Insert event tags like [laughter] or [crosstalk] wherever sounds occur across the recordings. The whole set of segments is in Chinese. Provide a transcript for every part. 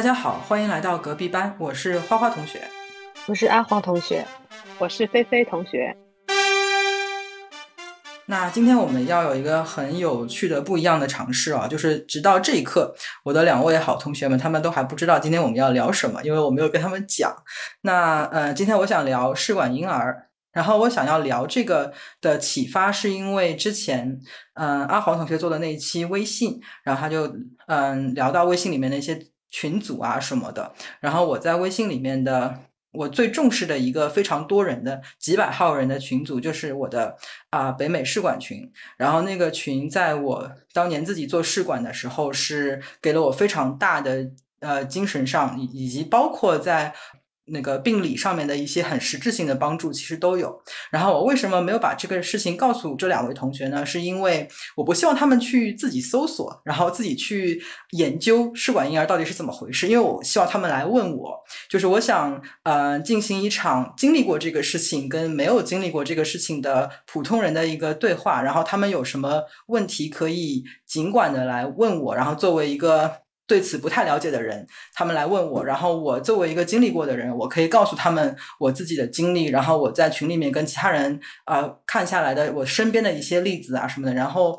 大家好，欢迎来到隔壁班，我是花花同学，我是阿黄同学，我是菲菲同学。那今天我们要有一个很有趣的不一样的尝试啊，就是直到这一刻，我的两位好同学们他们都还不知道今天我们要聊什么，因为我没有跟他们讲。那呃，今天我想聊试管婴儿，然后我想要聊这个的启发是因为之前嗯阿黄同学做的那一期微信，然后他就嗯聊到微信里面的一些群组啊什么的，然后我在微信里面的。我最重视的一个非常多人的几百号人的群组，就是我的啊北美试管群。然后那个群在我当年自己做试管的时候，是给了我非常大的呃精神上以以及包括在。那个病理上面的一些很实质性的帮助，其实都有。然后我为什么没有把这个事情告诉这两位同学呢？是因为我不希望他们去自己搜索，然后自己去研究试管婴儿到底是怎么回事。因为我希望他们来问我，就是我想呃进行一场经历过这个事情跟没有经历过这个事情的普通人的一个对话。然后他们有什么问题可以尽管的来问我。然后作为一个。对此不太了解的人，他们来问我，然后我作为一个经历过的人，我可以告诉他们我自己的经历，然后我在群里面跟其他人啊看下来的我身边的一些例子啊什么的，然后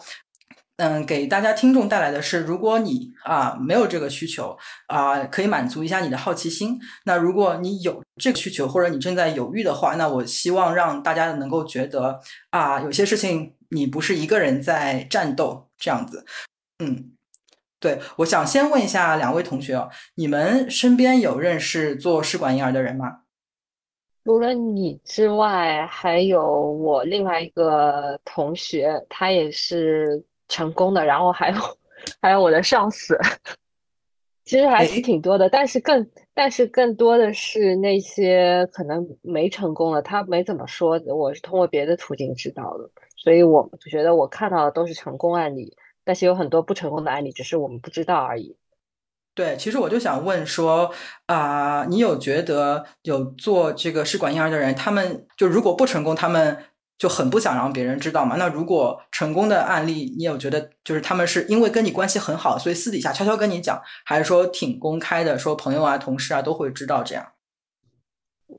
嗯给大家听众带来的是，如果你啊没有这个需求啊，可以满足一下你的好奇心。那如果你有这个需求，或者你正在犹豫的话，那我希望让大家能够觉得啊，有些事情你不是一个人在战斗这样子，嗯。对，我想先问一下两位同学哦，你们身边有认识做试管婴儿的人吗？除了你之外，还有我另外一个同学，他也是成功的，然后还有 [laughs] 还有我的上司，其实还是挺多的，但是更但是更多的是那些可能没成功的，他没怎么说，我是通过别的途径知道的，所以我觉得我看到的都是成功案例。但是有很多不成功的案例，只是我们不知道而已。对，其实我就想问说，啊，你有觉得有做这个试管婴儿的人，他们就如果不成功，他们就很不想让别人知道嘛？那如果成功的案例，你有觉得就是他们是因为跟你关系很好，所以私底下悄悄跟你讲，还是说挺公开的，说朋友啊、同事啊都会知道这样？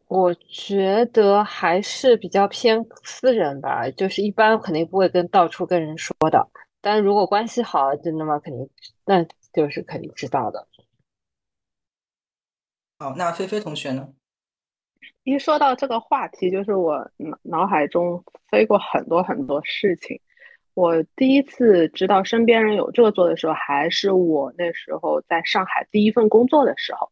我觉得还是比较偏私人吧，就是一般肯定不会跟到处跟人说的。但如果关系好，就那么？肯定，那就是肯定知道的。好，那菲菲同学呢？一说到这个话题，就是我脑脑海中飞过很多很多事情。我第一次知道身边人有这个做的时候，还是我那时候在上海第一份工作的时候。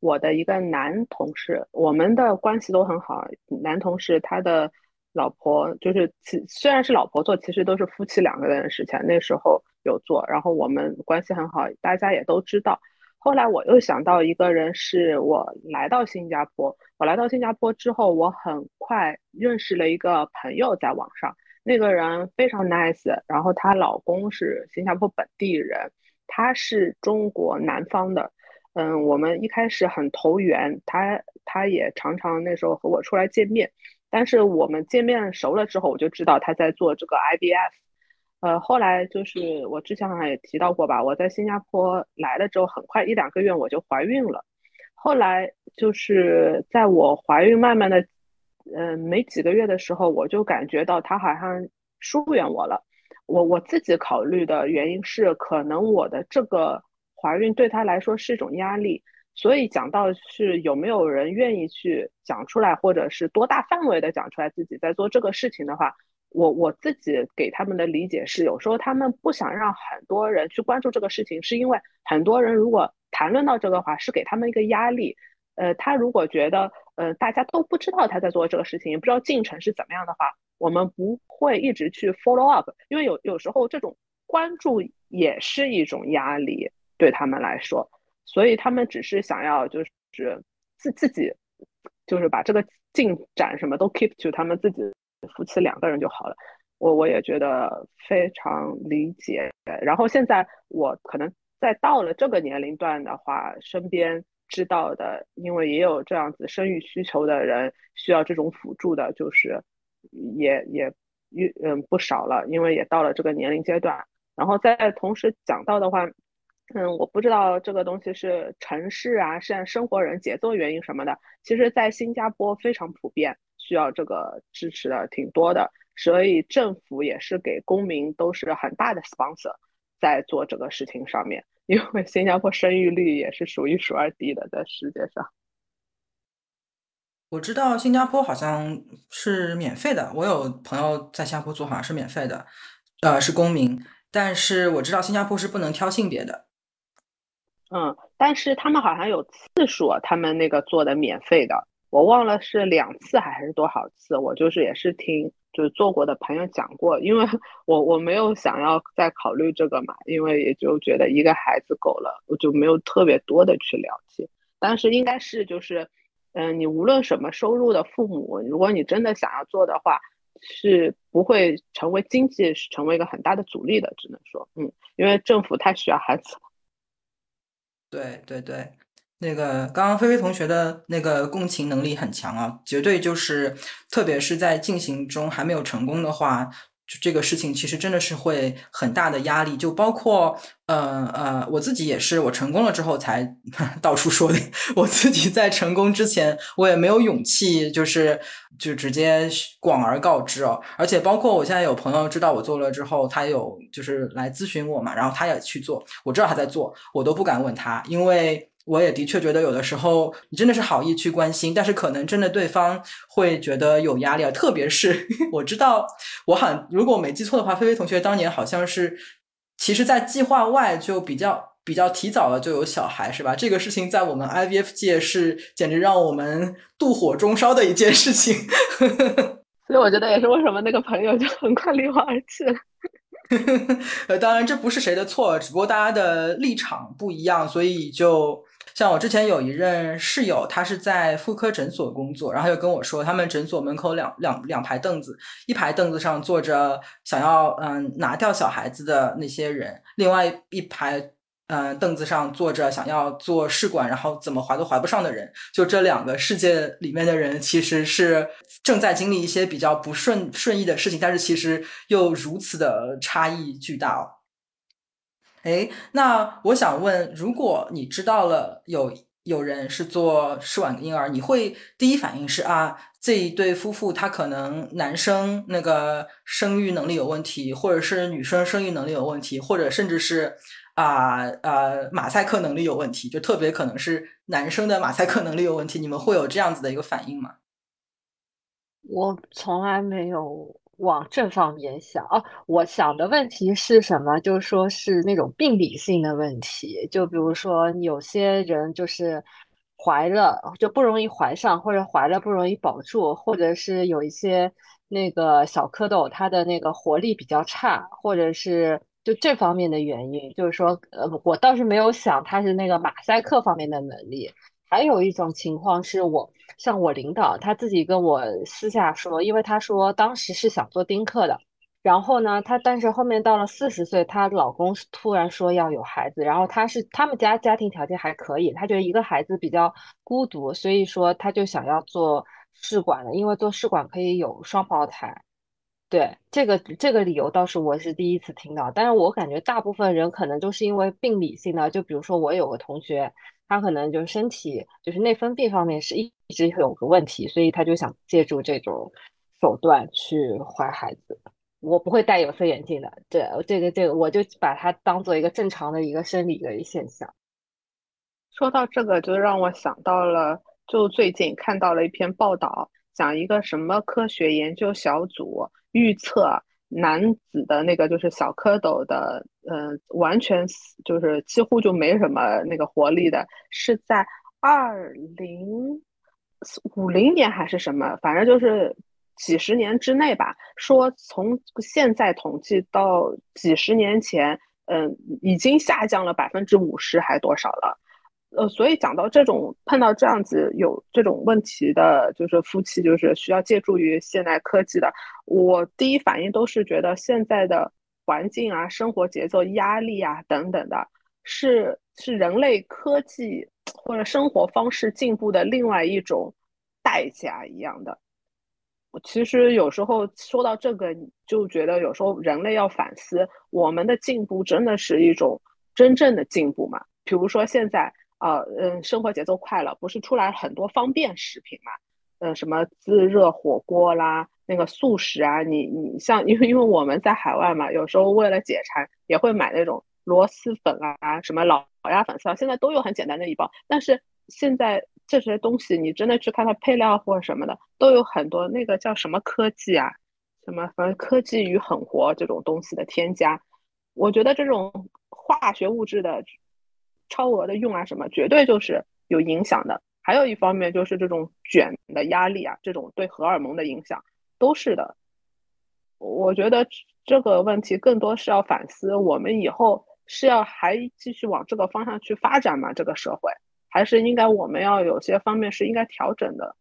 我的一个男同事，我们的关系都很好。男同事他的。老婆就是其虽然是老婆做，其实都是夫妻两个人的事情。那时候有做，然后我们关系很好，大家也都知道。后来我又想到一个人，是我来到新加坡。我来到新加坡之后，我很快认识了一个朋友，在网上，那个人非常 nice。然后她老公是新加坡本地人，他是中国南方的。嗯，我们一开始很投缘，他他也常常那时候和我出来见面。但是我们见面熟了之后，我就知道他在做这个 IBF。呃，后来就是我之前好像也提到过吧，我在新加坡来了之后，很快一两个月我就怀孕了。后来就是在我怀孕慢慢的，嗯，没几个月的时候，我就感觉到他好像疏远我了。我我自己考虑的原因是，可能我的这个怀孕对他来说是一种压力。所以讲到是有没有人愿意去讲出来，或者是多大范围的讲出来自己在做这个事情的话，我我自己给他们的理解是，有时候他们不想让很多人去关注这个事情，是因为很多人如果谈论到这个话，是给他们一个压力。呃，他如果觉得呃大家都不知道他在做这个事情，也不知道进程是怎么样的话，我们不会一直去 follow up，因为有有时候这种关注也是一种压力对他们来说。所以他们只是想要就是自自己，就是把这个进展什么都 keep to 他们自己夫妻两个人就好了。我我也觉得非常理解。然后现在我可能在到了这个年龄段的话，身边知道的，因为也有这样子生育需求的人需要这种辅助的，就是也也嗯不少了，因为也到了这个年龄阶段。然后再同时讲到的话。嗯，我不知道这个东西是城市啊，是生活人节奏原因什么的。其实，在新加坡非常普遍，需要这个支持的挺多的，所以政府也是给公民都是很大的 sponsor 在做这个事情上面。因为新加坡生育率也是数一数二低的，在世界上。我知道新加坡好像是免费的，我有朋友在新加坡做，好像是免费的，呃，是公民。但是我知道新加坡是不能挑性别的。嗯，但是他们好像有次数，他们那个做的免费的，我忘了是两次还是多少次。我就是也是听就是做过的朋友讲过，因为 [laughs] 我我没有想要再考虑这个嘛，因为也就觉得一个孩子够了，我就没有特别多的去了解。但是应该是就是。嗯，你无论什么收入的父母，如果你真的想要做的话，是不会成为经济是成为一个很大的阻力的。只能说，嗯，因为政府太需要孩子了。对对对，那个刚刚菲菲同学的那个共情能力很强啊，绝对就是，特别是在进行中还没有成功的话。就这个事情其实真的是会很大的压力，就包括呃呃，我自己也是，我成功了之后才 [laughs] 到处说的。我自己在成功之前，我也没有勇气，就是就直接广而告之哦。而且包括我现在有朋友知道我做了之后，他有就是来咨询我嘛，然后他也去做，我知道他在做，我都不敢问他，因为。我也的确觉得有的时候你真的是好意去关心，但是可能真的对方会觉得有压力啊。特别是 [laughs] 我知道，我很如果我没记错的话，菲菲同学当年好像是，其实，在计划外就比较比较提早了就有小孩，是吧？这个事情在我们 IVF 界是简直让我们妒火中烧的一件事情。[laughs] 所以我觉得也是为什么那个朋友就很快离我而去了。[laughs] 呃，当然这不是谁的错，只不过大家的立场不一样，所以就。像我之前有一任室友，他是在妇科诊所工作，然后又跟我说，他们诊所门口两两两排凳子，一排凳子上坐着想要嗯拿掉小孩子的那些人，另外一排嗯凳子上坐着想要做试管，然后怎么怀都怀不上的人。就这两个世界里面的人，其实是正在经历一些比较不顺顺意的事情，但是其实又如此的差异巨大哦。哎，那我想问，如果你知道了有有人是做试管婴儿，你会第一反应是啊，这一对夫妇他可能男生那个生育能力有问题，或者是女生生育能力有问题，或者甚至是啊啊马赛克能力有问题，就特别可能是男生的马赛克能力有问题，你们会有这样子的一个反应吗？我从来没有。往正方面想哦，我想的问题是什么？就是说是那种病理性的问题，就比如说有些人就是怀了就不容易怀上，或者怀了不容易保住，或者是有一些那个小蝌蚪它的那个活力比较差，或者是就这方面的原因。就是说，呃，我倒是没有想它是那个马赛克方面的能力。还有一种情况是我。像我领导他自己跟我私下说，因为他说当时是想做丁克的，然后呢，他但是后面到了四十岁，她老公突然说要有孩子，然后他是他们家家庭条件还可以，他觉得一个孩子比较孤独，所以说他就想要做试管了，因为做试管可以有双胞胎。对这个这个理由倒是我是第一次听到，但是我感觉大部分人可能就是因为病理性的，就比如说我有个同学。他可能就身体就是内分泌方面是一直有个问题，所以他就想借助这种手段去怀孩子。我不会戴有色眼镜的，对这个这个我就把它当做一个正常的一个生理的现象。说到这个，就让我想到了，就最近看到了一篇报道，讲一个什么科学研究小组预测。男子的那个就是小蝌蚪的，嗯，完全，就是几乎就没什么那个活力的，是在二零五零年还是什么，反正就是几十年之内吧。说从现在统计到几十年前，嗯，已经下降了百分之五十还多少了。呃，所以讲到这种碰到这样子有这种问题的，就是夫妻，就是需要借助于现代科技的，我第一反应都是觉得现在的环境啊、生活节奏、压力啊等等的，是是人类科技或者生活方式进步的另外一种代价一样的。我其实有时候说到这个，就觉得有时候人类要反思，我们的进步真的是一种。真正的进步嘛。比如说现在啊，嗯，生活节奏快了，不是出来很多方便食品嘛？呃，什么自热火锅啦，那个速食啊，你你像，因为因为我们在海外嘛，有时候为了解馋，也会买那种螺蛳粉啊，什么老鸭粉丝啊，现在都有很简单的一包。但是现在这些东西，你真的去看它配料或者什么的，都有很多那个叫什么科技啊，什么反正科技与狠活这种东西的添加。我觉得这种化学物质的超额的用啊，什么绝对就是有影响的。还有一方面就是这种卷的压力啊，这种对荷尔蒙的影响都是的。我觉得这个问题更多是要反思，我们以后是要还继续往这个方向去发展吗？这个社会还是应该我们要有些方面是应该调整的。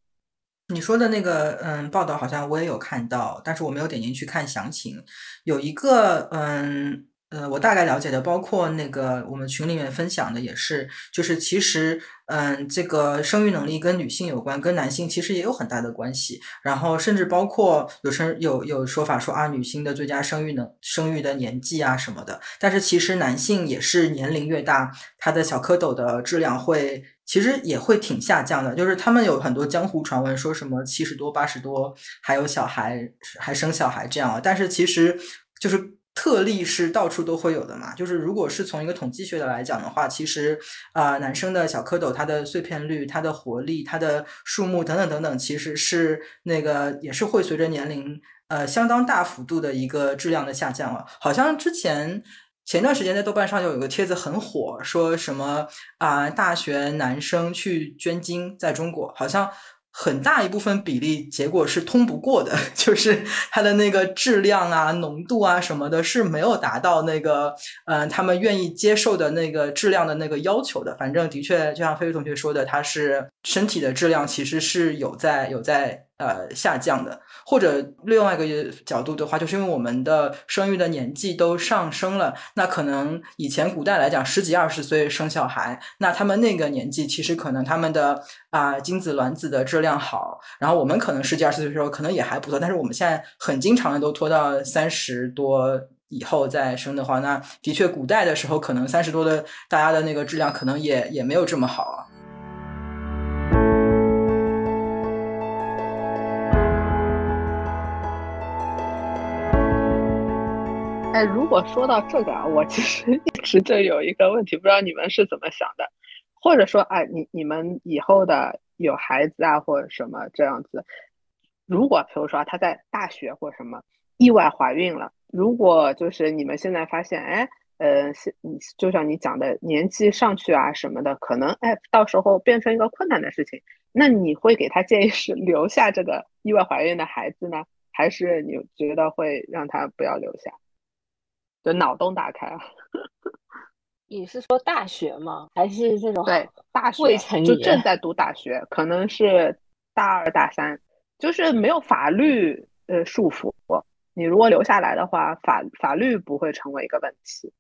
你说的那个嗯报道好像我也有看到，但是我没有点进去看详情。有一个嗯。呃，我大概了解的，包括那个我们群里面分享的也是，就是其实，嗯，这个生育能力跟女性有关，跟男性其实也有很大的关系。然后甚至包括有生有有说法说啊，女性的最佳生育能生育的年纪啊什么的。但是其实男性也是年龄越大，他的小蝌蚪的质量会其实也会挺下降的。就是他们有很多江湖传闻，说什么七十多、八十多还有小孩还生小孩这样。但是其实就是。特例是到处都会有的嘛，就是如果是从一个统计学的来讲的话，其实啊，男生的小蝌蚪它的碎片率、它的活力、它的数目等等等等，其实是那个也是会随着年龄呃相当大幅度的一个质量的下降了。好像之前前段时间在豆瓣上就有个帖子很火，说什么啊大学男生去捐精，在中国好像。很大一部分比例结果是通不过的，[laughs] 就是它的那个质量啊、浓度啊什么的，是没有达到那个嗯他们愿意接受的那个质量的那个要求的。反正的确，就像飞飞同学说的，他是身体的质量其实是有在有在。呃，下降的，或者另外一个角度的话，就是因为我们的生育的年纪都上升了，那可能以前古代来讲，十几二十岁生小孩，那他们那个年纪其实可能他们的啊精子卵子的质量好，然后我们可能十几二十岁的时候可能也还不错，但是我们现在很经常的都拖到三十多以后再生的话，那的确古代的时候可能三十多的大家的那个质量可能也也没有这么好啊。哎，如果说到这个啊，我其实一直就有一个问题，不知道你们是怎么想的，或者说，哎，你你们以后的有孩子啊，或者什么这样子，如果比如说他在大学或什么意外怀孕了，如果就是你们现在发现，哎，呃，你就像你讲的年纪上去啊什么的，可能哎到时候变成一个困难的事情，那你会给他建议是留下这个意外怀孕的孩子呢，还是你觉得会让他不要留下？就脑洞大开啊！[laughs] 你是说大学吗？还是这种对大学未成年就正在读大学，可能是大二大三，就是没有法律呃束缚。你如果留下来的话，法法律不会成为一个问题。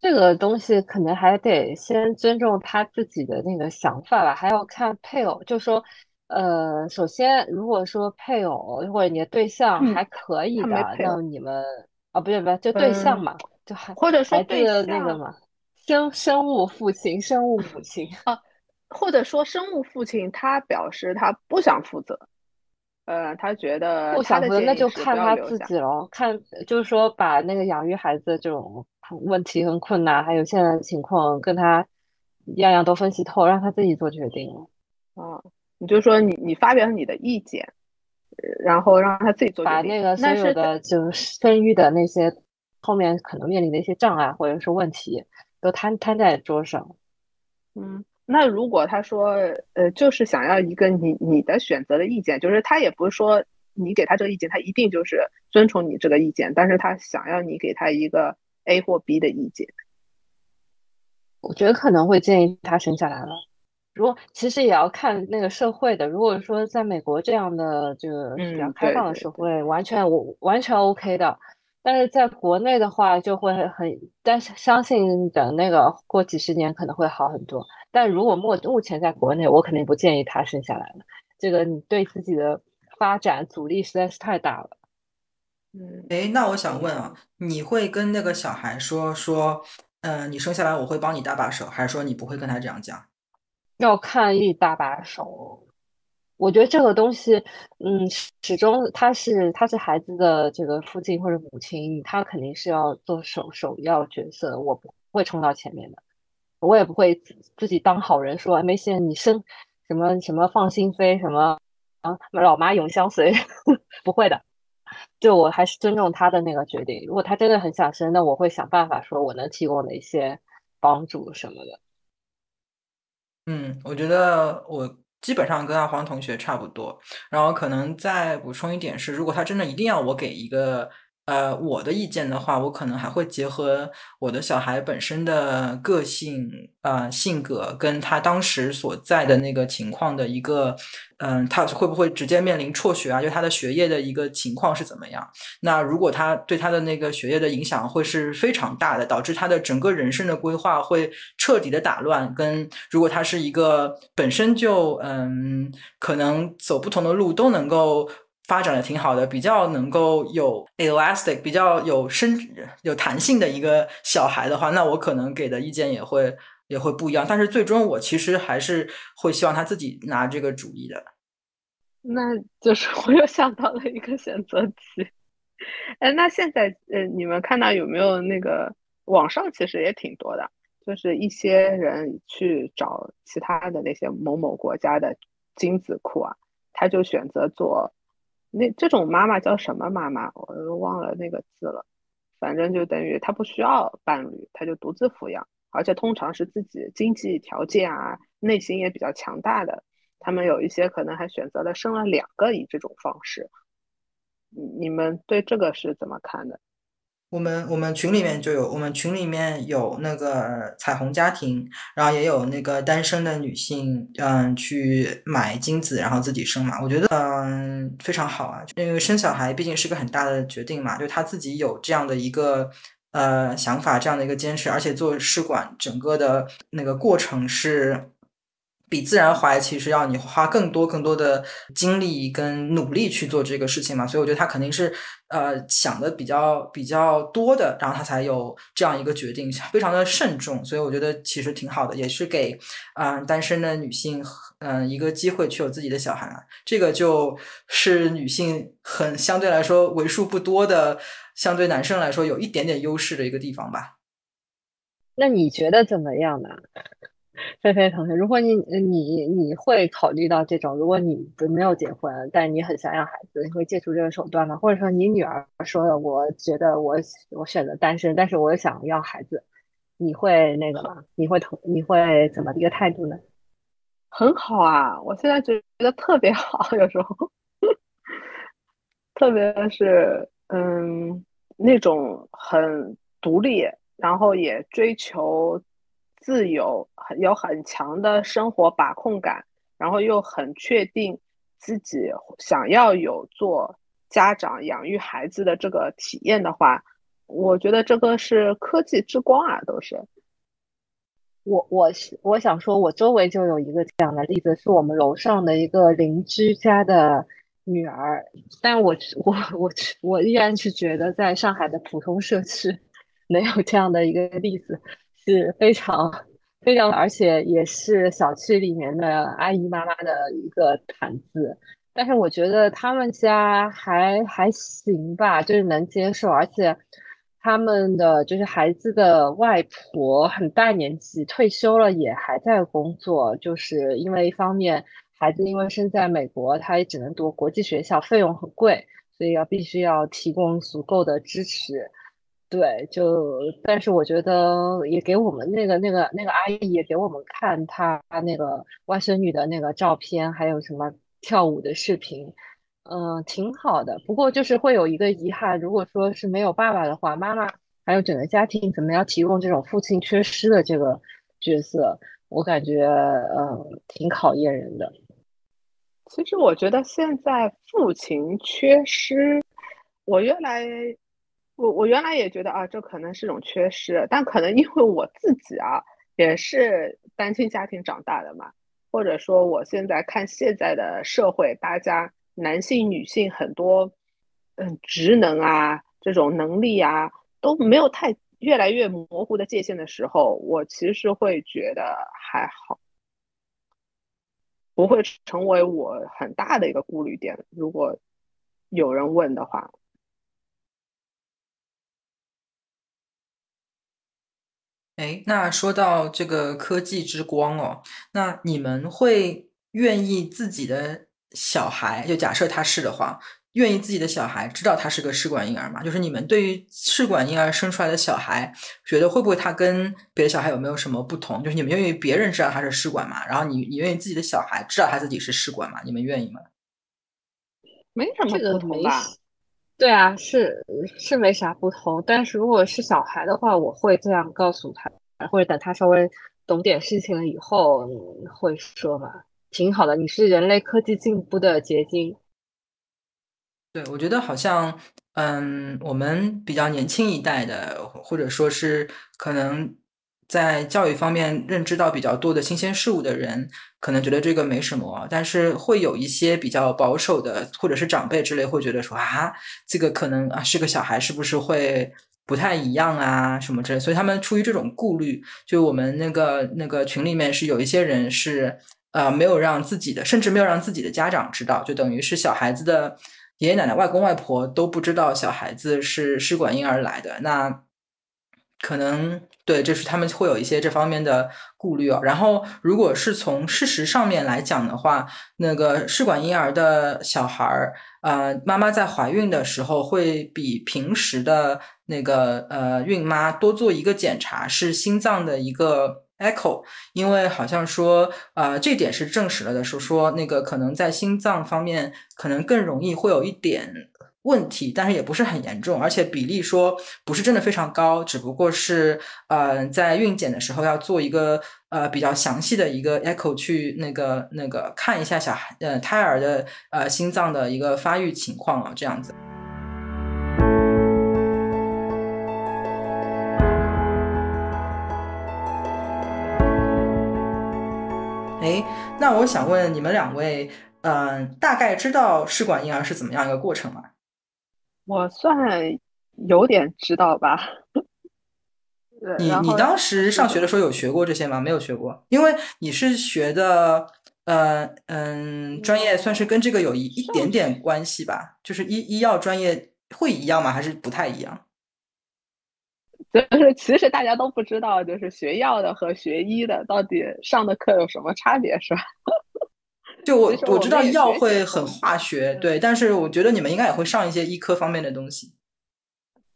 这个东西可能还得先尊重他自己的那个想法吧，还要看配偶。就说呃，首先如果说配偶或者你的对象还可以的，那你们。哦，不对不对，就对象嘛，就还或者说对那个嘛，生生物父亲、生物母亲啊，或者说生物父亲，他表示他不想负责，呃，他觉得不想负责，那就看他自己喽。看就是说，把那个养育孩子这种问题很困难，还有现在的情况，跟他样样都分析透，让他自己做决定。啊，你就说你你发表你的意见。然后让他自己做把那个所有的就生育的那些后面可能面临的一些障碍或者是问题都摊摊在桌上。嗯，那如果他说呃，就是想要一个你你的选择的意见，就是他也不是说你给他这个意见，他一定就是遵从你这个意见，但是他想要你给他一个 A 或 B 的意见，我觉得可能会建议他生下来了。如果其实也要看那个社会的，如果说在美国这样的这个比较开放的社会，完全我完全 OK 的。但是在国内的话，就会很，但是相信等那个过几十年可能会好很多。但如果目目前在国内，我肯定不建议他生下来了。这个你对自己的发展阻力实在是太大了。嗯，哎，那我想问啊，你会跟那个小孩说说，嗯，你生下来我会帮你搭把手，还是说你不会跟他这样讲？要看一搭把手。我觉得这个东西，嗯，始终他是他是孩子的这个父亲或者母亲，他肯定是要做首首要角色，我不会冲到前面的，我也不会自己当好人说没事，你生什么什么放心飞什么啊，老妈永相随，[laughs] 不会的，就我还是尊重他的那个决定。如果他真的很想生，那我会想办法说我能提供的一些帮助什么的。嗯，我觉得我。基本上跟阿黄同学差不多，然后可能再补充一点是，如果他真的一定要我给一个。呃，我的意见的话，我可能还会结合我的小孩本身的个性、呃性格，跟他当时所在的那个情况的一个，嗯，他会不会直接面临辍学啊？就他的学业的一个情况是怎么样？那如果他对他的那个学业的影响会是非常大的，导致他的整个人生的规划会彻底的打乱。跟如果他是一个本身就嗯，可能走不同的路都能够。发展的挺好的，比较能够有 elastic，比较有伸有弹性的一个小孩的话，那我可能给的意见也会也会不一样。但是最终我其实还是会希望他自己拿这个主意的。那就是我又想到了一个选择题。[laughs] 哎，那现在呃，你们看到有没有那个网上其实也挺多的，就是一些人去找其他的那些某某国家的精子库啊，他就选择做。那这种妈妈叫什么妈妈？我都忘了那个字了。反正就等于她不需要伴侣，她就独自抚养，而且通常是自己经济条件啊，内心也比较强大的。他们有一些可能还选择了生了两个，以这种方式。你们对这个是怎么看的？我们我们群里面就有，我们群里面有那个彩虹家庭，然后也有那个单身的女性，嗯，去买精子，然后自己生嘛。我觉得，嗯，非常好啊，因为生小孩毕竟是个很大的决定嘛，就她自己有这样的一个呃想法，这样的一个坚持，而且做试管整个的那个过程是。比自然怀其实要你花更多更多的精力跟努力去做这个事情嘛，所以我觉得他肯定是呃想的比较比较多的，然后他才有这样一个决定，非常的慎重，所以我觉得其实挺好的，也是给嗯单身的女性嗯一个机会去有自己的小孩啊，这个就是女性很相对来说为数不多的，相对男生来说有一点点优势的一个地方吧。那你觉得怎么样呢？菲菲同学，如果你你你会考虑到这种，如果你没有结婚，但你很想要孩子，你会借助这个手段吗？或者说你女儿说的，我觉得我我选择单身，但是我想要孩子，你会那个吗？你会同你会怎么一个态度呢？很好啊，我现在觉得特别好，[laughs] 有时候，特别是嗯那种很独立，然后也追求。自由很有很强的生活把控感，然后又很确定自己想要有做家长养育孩子的这个体验的话，我觉得这个是科技之光啊，都是。我我我想说，我周围就有一个这样的例子，是我们楼上的一个邻居家的女儿，但我我我我依然是觉得，在上海的普通社区能有这样的一个例子。是非常非常，而且也是小区里面的阿姨妈妈的一个谈资。但是我觉得他们家还还行吧，就是能接受。而且他们的就是孩子的外婆很大年纪，退休了也还在工作。就是因为一方面孩子因为生在美国，他也只能读国际学校，费用很贵，所以要必须要提供足够的支持。对，就但是我觉得也给我们那个那个那个阿姨也给我们看她那个外孙女的那个照片，还有什么跳舞的视频，嗯，挺好的。不过就是会有一个遗憾，如果说是没有爸爸的话，妈妈还有整个家庭怎么样提供这种父亲缺失的这个角色，我感觉嗯挺考验人的。其实我觉得现在父亲缺失，我原来。我我原来也觉得啊，这可能是种缺失，但可能因为我自己啊也是单亲家庭长大的嘛，或者说我现在看现在的社会，大家男性女性很多嗯职能啊这种能力啊都没有太越来越模糊的界限的时候，我其实会觉得还好，不会成为我很大的一个顾虑点。如果有人问的话。哎，那说到这个科技之光哦，那你们会愿意自己的小孩，就假设他是的话，愿意自己的小孩知道他是个试管婴儿吗？就是你们对于试管婴儿生出来的小孩，觉得会不会他跟别的小孩有没有什么不同？就是你们愿意别人知道他是试管吗？然后你你愿意自己的小孩知道他自己是试管吗？你们愿意吗？没什么不同吧。对啊，是是没啥不同，但是如果是小孩的话，我会这样告诉他，或者等他稍微懂点事情了以后，会说嘛，挺好的，你是人类科技进步的结晶。对，我觉得好像，嗯，我们比较年轻一代的，或者说是可能。在教育方面认知到比较多的新鲜事物的人，可能觉得这个没什么，但是会有一些比较保守的，或者是长辈之类，会觉得说啊，这个可能啊是个小孩，是不是会不太一样啊什么之类，所以他们出于这种顾虑，就我们那个那个群里面是有一些人是呃没有让自己的，甚至没有让自己的家长知道，就等于是小孩子的爷爷奶奶、外公外婆都不知道小孩子是试管婴儿来的，那。可能对，就是他们会有一些这方面的顾虑哦。然后，如果是从事实上面来讲的话，那个试管婴儿的小孩儿，呃，妈妈在怀孕的时候会比平时的那个呃孕妈多做一个检查，是心脏的一个 echo，因为好像说，呃，这点是证实了的，是说那个可能在心脏方面可能更容易会有一点。问题，但是也不是很严重，而且比例说不是真的非常高，只不过是呃在孕检的时候要做一个呃比较详细的一个 echo 去那个那个看一下小孩呃胎儿的呃心脏的一个发育情况啊，这样子。哎，那我想问你们两位，嗯，大概知道试管婴儿是怎么样一个过程吗？我算有点知道吧。[laughs] 你你当时上学的时候有学过这些吗？没有学过，因为你是学的呃嗯专业，算是跟这个有一一点点关系吧。就是医医药专业会一样吗？还是不太一样？[laughs] 就是其实大家都不知道，就是学药的和学医的到底上的课有什么差别，是吧？就我我知道药会很化学，对，但是我觉得你们应该也会上一些医科方面的东西。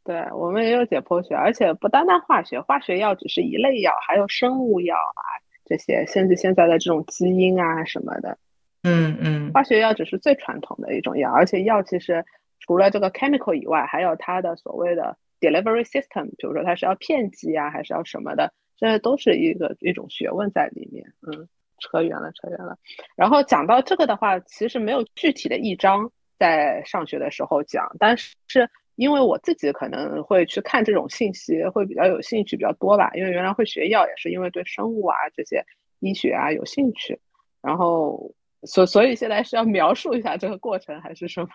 对我们也有解剖学，而且不单单化学，化学药只是一类药，还有生物药啊这些，甚至现在的这种基因啊什么的。嗯嗯，化学药只是最传统的一种药，而且药其实除了这个 chemical 以外，还有它的所谓的 delivery system，比如说它是要片剂啊，还是要什么的，这都是一个一种学问在里面。嗯。扯远了，扯远了。然后讲到这个的话，其实没有具体的一章在上学的时候讲，但是因为我自己可能会去看这种信息，会比较有兴趣比较多吧。因为原来会学药也是因为对生物啊这些医学啊有兴趣。然后所所以现在是要描述一下这个过程还是什么？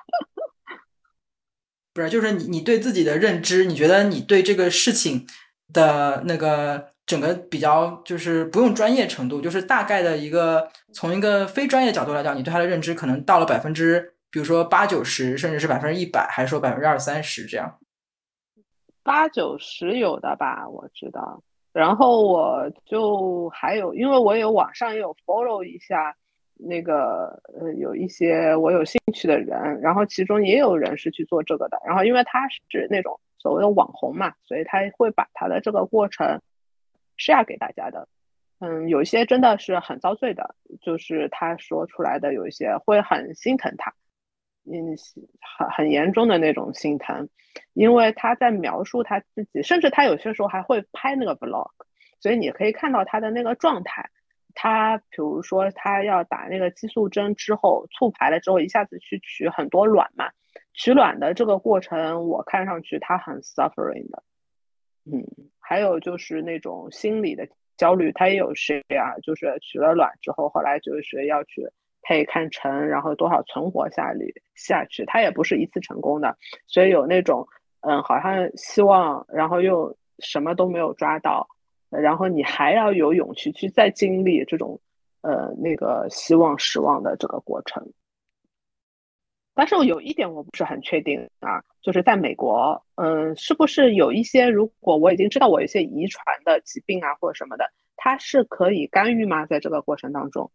不是，就是你你对自己的认知，你觉得你对这个事情的那个。整个比较就是不用专业程度，就是大概的一个从一个非专业角度来讲，你对它的认知可能到了百分之，比如说八九十，甚至是百分之一百，还是说百分之二三十这样？八九十有的吧，我知道。然后我就还有，因为我有网上也有 follow 一下那个呃有一些我有兴趣的人，然后其中也有人是去做这个的。然后因为他是那种所谓的网红嘛，所以他会把他的这个过程。Share 给大家的，嗯，有一些真的是很遭罪的，就是他说出来的有一些会很心疼他，嗯，很很严重的那种心疼，因为他在描述他自己，甚至他有些时候还会拍那个 vlog，所以你可以看到他的那个状态。他比如说他要打那个激素针之后，促排了之后，一下子去取很多卵嘛，取卵的这个过程，我看上去他很 suffering 的，嗯。还有就是那种心理的焦虑，他也有谁啊？就是取了卵之后，后来就是要去配看成，然后多少存活下率下去，它也不是一次成功的，所以有那种嗯，好像希望，然后又什么都没有抓到，然后你还要有勇气去再经历这种呃那个希望失望的这个过程。但是我有一点我不是很确定啊，就是在美国，嗯，是不是有一些如果我已经知道我有一些遗传的疾病啊或者什么的，它是可以干预吗？在这个过程当中，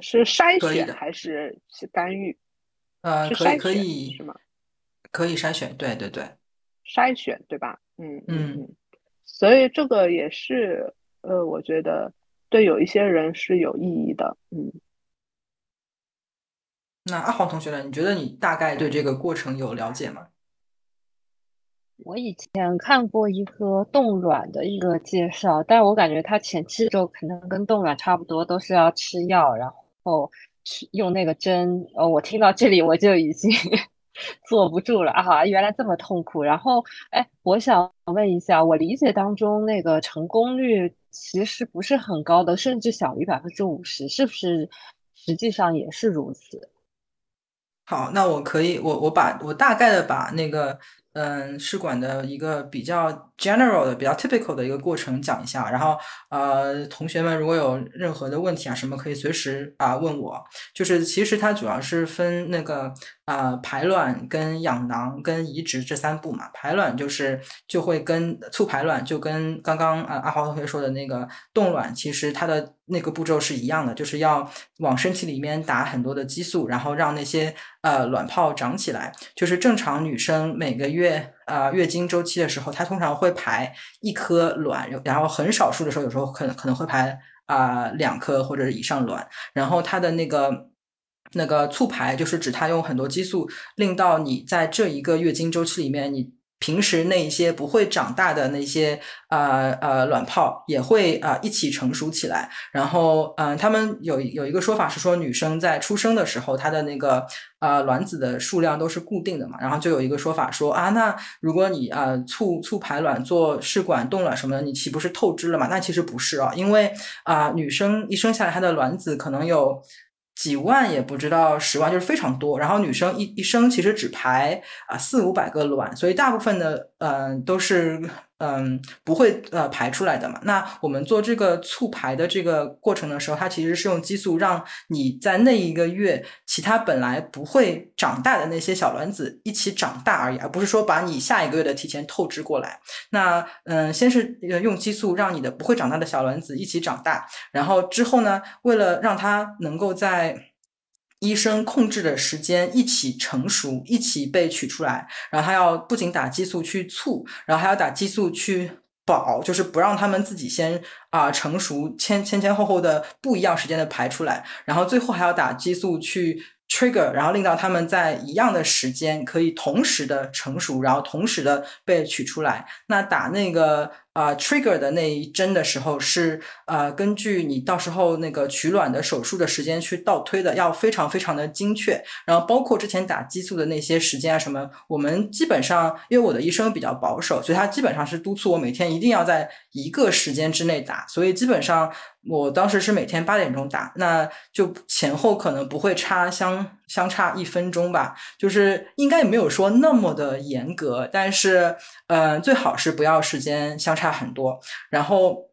是筛选还是是干预？呃，可以可以是吗？可以筛选，对对对，筛选对吧？嗯嗯嗯，所以这个也是呃，我觉得对有一些人是有意义的，嗯。那阿黄同学呢？你觉得你大概对这个过程有了解吗？我以前看过一个冻卵的一个介绍，但是我感觉它前期就可能跟冻卵差不多，都是要吃药，然后去用那个针。呃，我听到这里我就已经 [laughs] 坐不住了啊！原来这么痛苦。然后，哎，我想问一下，我理解当中那个成功率其实不是很高的，甚至小于百分之五十，是不是？实际上也是如此。好，那我可以，我我把我大概的把那个。嗯，试管的一个比较 general 的、比较 typical 的一个过程讲一下，然后呃，同学们如果有任何的问题啊，什么可以随时啊问我。就是其实它主要是分那个啊排卵、跟养囊、跟移植这三步嘛。排卵就是就会跟促排卵就跟刚刚啊阿华同学说的那个冻卵，其实它的那个步骤是一样的，就是要往身体里面打很多的激素，然后让那些呃卵泡长起来。就是正常女生每个月。月啊，月经周期的时候，它通常会排一颗卵，然后很少数的时候，有时候可能可能会排啊两颗或者以上卵。然后它的那个那个促排，就是指它用很多激素令到你在这一个月经周期里面，你。平时那一些不会长大的那些呃呃卵泡也会啊一起成熟起来，然后嗯，他们有有一个说法是说女生在出生的时候她的那个啊卵子的数量都是固定的嘛，然后就有一个说法说啊，那如果你啊促促排卵做试管冻卵什么的，你岂不是透支了嘛？那其实不是啊，因为啊女生一生下来她的卵子可能有。几万也不知道十万，就是非常多。然后女生一一生其实只排啊四五百个卵，所以大部分的嗯都是嗯不会呃排出来的嘛。那我们做这个促排的这个过程的时候，它其实是用激素让你在那一个月，其他本来不会长大的那些小卵子一起长大而已，而不是说把你下一个月的提前透支过来。那嗯，先是用激素让你的不会长大的小卵子一起长大，然后之后呢，为了让它能够在医生控制的时间一起成熟，一起被取出来，然后他要不仅打激素去促，然后还要打激素去保，就是不让他们自己先啊成熟，前前前后后的不一样时间的排出来，然后最后还要打激素去 trigger，然后令到他们在一样的时间可以同时的成熟，然后同时的被取出来。那打那个。啊，trigger 的那一针的时候是呃，根据你到时候那个取卵的手术的时间去倒推的，要非常非常的精确。然后包括之前打激素的那些时间啊什么，我们基本上因为我的医生比较保守，所以他基本上是督促我每天一定要在一个时间之内打。所以基本上我当时是每天八点钟打，那就前后可能不会差相相差一分钟吧，就是应该也没有说那么的严格，但是嗯，最好是不要时间相差。很多，然后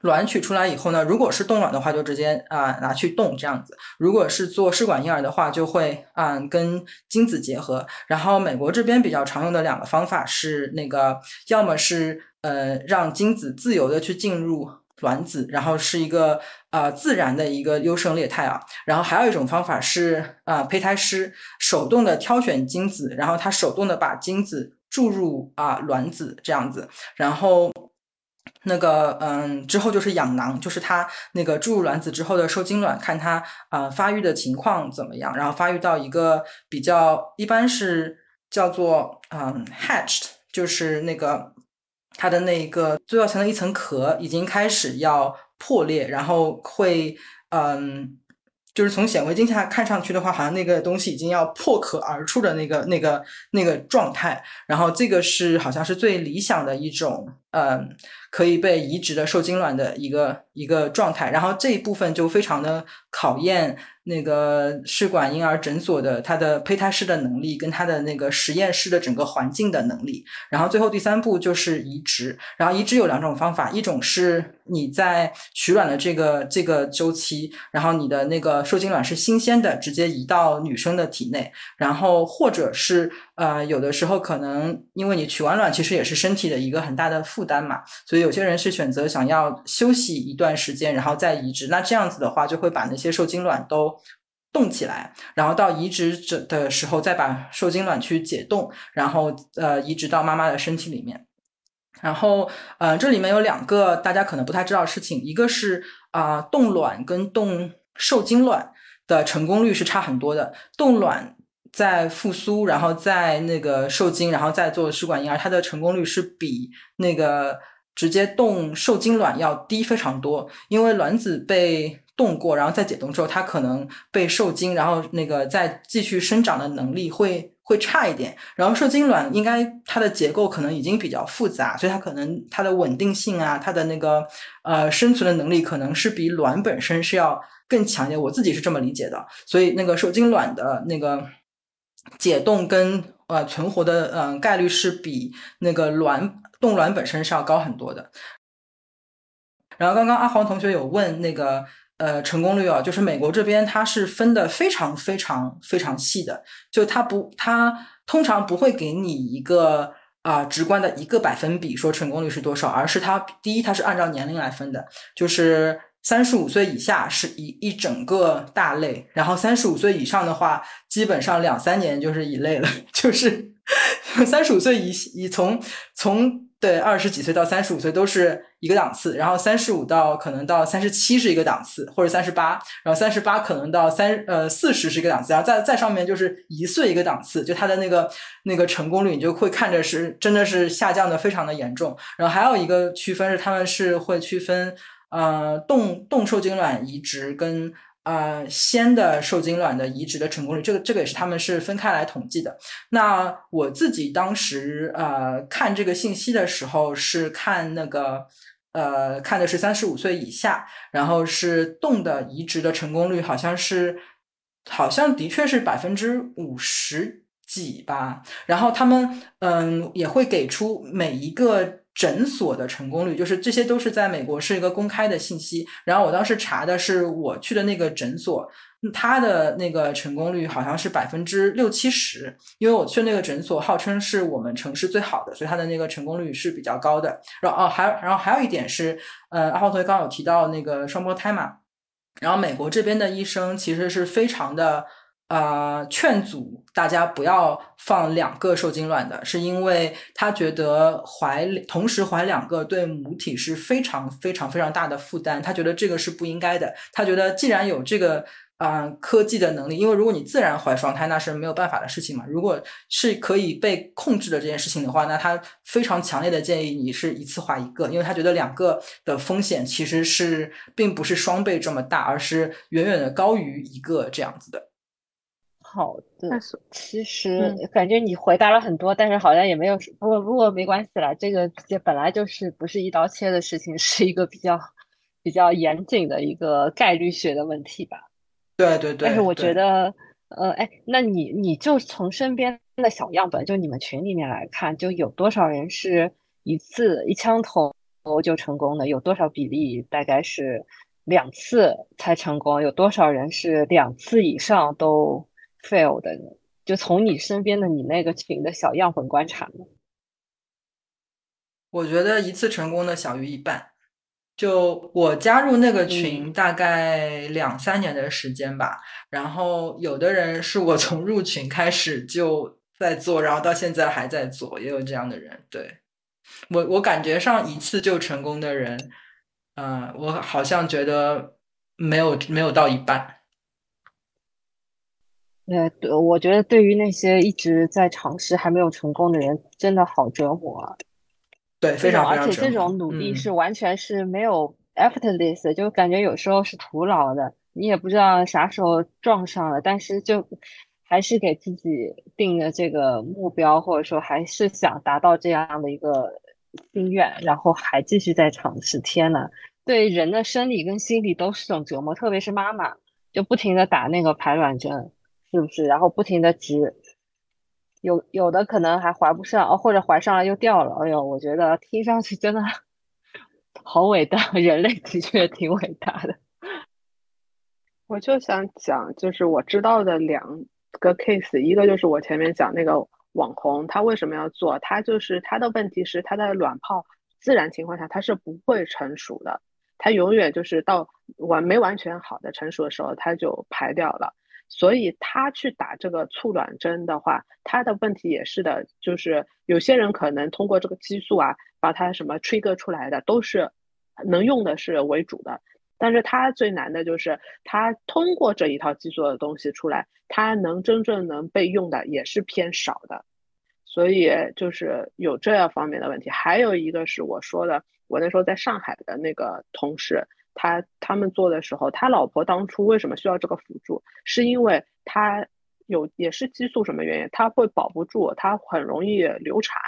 卵取出来以后呢，如果是冻卵的话，就直接啊拿去冻这样子；如果是做试管婴儿的话，就会啊跟精子结合。然后美国这边比较常用的两个方法是那个，要么是呃让精子自由的去进入卵子，然后是一个呃自然的一个优胜劣汰啊。然后还有一种方法是啊胚胎师手动的挑选精子，然后他手动的把精子注入啊卵子这样子，然后。那个嗯，之后就是养囊，就是它那个注入卵子之后的受精卵，看它啊发育的情况怎么样，然后发育到一个比较一般是叫做嗯 hatched，就是那个它的那个最外层的一层壳已经开始要破裂，然后会嗯。就是从显微镜下看上去的话，好像那个东西已经要破壳而出的那个、那个、那个状态。然后这个是好像是最理想的一种嗯，可以被移植的受精卵的一个一个状态，然后这一部分就非常的考验那个试管婴儿诊所的它的胚胎师的能力，跟它的那个实验室的整个环境的能力。然后最后第三步就是移植，然后移植有两种方法，一种是你在取卵的这个这个周期，然后你的那个受精卵是新鲜的，直接移到女生的体内，然后或者是呃有的时候可能因为你取完卵其实也是身体的一个很大的。负担嘛，所以有些人是选择想要休息一段时间，然后再移植。那这样子的话，就会把那些受精卵都冻起来，然后到移植者的时候再把受精卵去解冻，然后呃移植到妈妈的身体里面。然后呃这里面有两个大家可能不太知道的事情，一个是啊冻卵跟冻受精卵的成功率是差很多的，冻卵。在复苏，然后在那个受精，然后再做试管婴儿，它的成功率是比那个直接冻受精卵要低非常多。因为卵子被冻过，然后再解冻之后，它可能被受精，然后那个再继续生长的能力会会差一点。然后受精卵应该它的结构可能已经比较复杂，所以它可能它的稳定性啊，它的那个呃生存的能力可能是比卵本身是要更强一点。我自己是这么理解的。所以那个受精卵的那个。解冻跟呃存活的嗯概率是比那个卵冻卵本身是要高很多的。然后刚刚阿黄同学有问那个呃成功率啊，就是美国这边它是分的非常非常非常细的，就它不它通常不会给你一个啊直观的一个百分比说成功率是多少，而是它第一它是按照年龄来分的，就是。三十五岁以下是一一整个大类，然后三十五岁以上的话，基本上两三年就是一类了。[laughs] 就是 [laughs] 三十五岁以以从从对二十几岁到三十五岁都是一个档次，然后三十五到可能到三十七是一个档次，或者三十八，然后三十八可能到三呃四十是一个档次，然后再再上面就是一岁一个档次，就它的那个那个成功率你就会看着是真的是下降的非常的严重。然后还有一个区分是他们是会区分。呃，冻冻受精卵移植跟呃鲜的受精卵的移植的成功率，这个这个也是他们是分开来统计的。那我自己当时呃看这个信息的时候，是看那个呃看的是三十五岁以下，然后是冻的移植的成功率，好像是好像的确是百分之五十几吧。然后他们嗯也会给出每一个。诊所的成功率，就是这些都是在美国是一个公开的信息。然后我当时查的是我去的那个诊所，它的那个成功率好像是百分之六七十。因为我去那个诊所号称是我们城市最好的，所以它的那个成功率是比较高的。然后哦，还然后还有一点是，呃，阿浩同学刚刚有提到那个双胞胎嘛，然后美国这边的医生其实是非常的。呃，劝阻大家不要放两个受精卵的，是因为他觉得怀同时怀两个对母体是非常非常非常大的负担，他觉得这个是不应该的。他觉得既然有这个啊科技的能力，因为如果你自然怀双胎那是没有办法的事情嘛。如果是可以被控制的这件事情的话，那他非常强烈的建议你是一次怀一个，因为他觉得两个的风险其实是并不是双倍这么大，而是远远的高于一个这样子的。好的，其实感觉你回答了很多，但是好像也没有，不过不过没关系啦，这个这本来就是不是一刀切的事情，是一个比较比较严谨的一个概率学的问题吧。对对对。但是我觉得，呃，哎，那你你就从身边的小样本，就你们群里面来看，就有多少人是一次一枪头就成功的？有多少比例大概是两次才成功？有多少人是两次以上都？fail 的，就从你身边的你那个群的小样本观察呢？我觉得一次成功的小于一半。就我加入那个群大概两三年的时间吧，然后有的人是我从入群开始就在做，然后到现在还在做，也有这样的人。对我，我感觉上一次就成功的人，嗯，我好像觉得没有没有到一半。呃，对，我觉得对于那些一直在尝试还没有成功的人，真的好折磨啊。对，非常非常而且这种努力是完全是没有 effortless，就感觉有时候是徒劳的。你也不知道啥时候撞上了，但是就还是给自己定了这个目标，或者说还是想达到这样的一个心愿，然后还继续在尝试。天呐，对人的生理跟心理都是种折磨，特别是妈妈，就不停的打那个排卵针，是不是？然后不停的植，有有的可能还怀不上，哦，或者怀上了又掉了。哎呦，我觉得听上去真的好伟大，[laughs] 人类的确挺伟大的。[laughs] 我就想讲，就是我知道的两个 case，一个就是我前面讲那个网红，他为什么要做？他就是他的问题是他的卵泡自然情况下他是不会成熟的，他永远就是到完没完全好的成熟的时候他就排掉了。所以他去打这个促卵针的话，他的问题也是的，就是有些人可能通过这个激素啊，把他什么 trigger 出来的都是能用的是为主的。但是他最难的就是，他通过这一套激素的东西出来，他能真正能被用的也是偏少的，所以就是有这样方面的问题。还有一个是我说的，我那时候在上海的那个同事，他他们做的时候，他老婆当初为什么需要这个辅助，是因为他有也是激素什么原因，他会保不住，他很容易流产，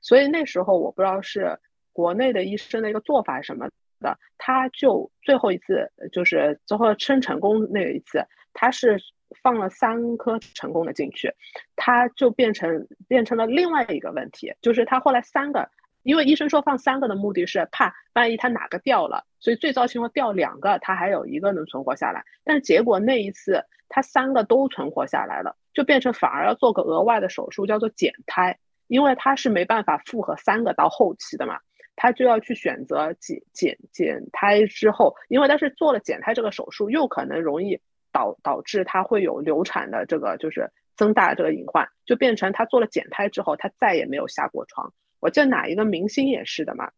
所以那时候我不知道是国内的医生的一个做法什么。的，他就最后一次就是最后生成功那一次，他是放了三颗成功的进去，他就变成变成了另外一个问题，就是他后来三个，因为医生说放三个的目的是怕万一他哪个掉了，所以最糟情况掉两个，他还有一个能存活下来。但是结果那一次他三个都存活下来了，就变成反而要做个额外的手术，叫做减胎，因为他是没办法复合三个到后期的嘛。他就要去选择减减减胎之后，因为他是做了减胎这个手术，又可能容易导导致他会有流产的这个就是增大这个隐患，就变成他做了减胎之后，他再也没有下过床。我记得哪一个明星也是的嘛，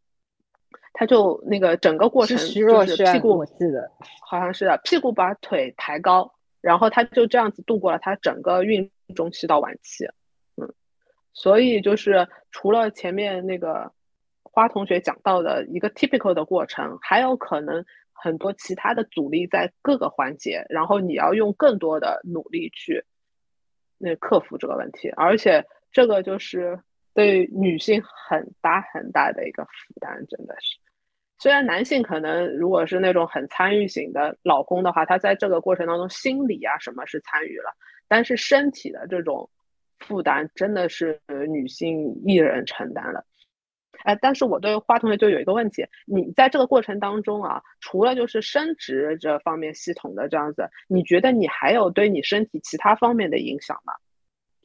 他就那个整个过程就是屁股，我记得好像是的，屁股把腿抬高，然后他就这样子度过了他整个孕中期到晚期。嗯，所以就是除了前面那个。花同学讲到的一个 typical 的过程，还有可能很多其他的阻力在各个环节，然后你要用更多的努力去那克服这个问题，而且这个就是对女性很大很大的一个负担，真的是。虽然男性可能如果是那种很参与型的老公的话，他在这个过程当中心理啊什么是参与了，但是身体的这种负担真的是女性一人承担了。哎，但是我对花同学就有一个问题，你在这个过程当中啊，除了就是生殖这方面系统的这样子，你觉得你还有对你身体其他方面的影响吗？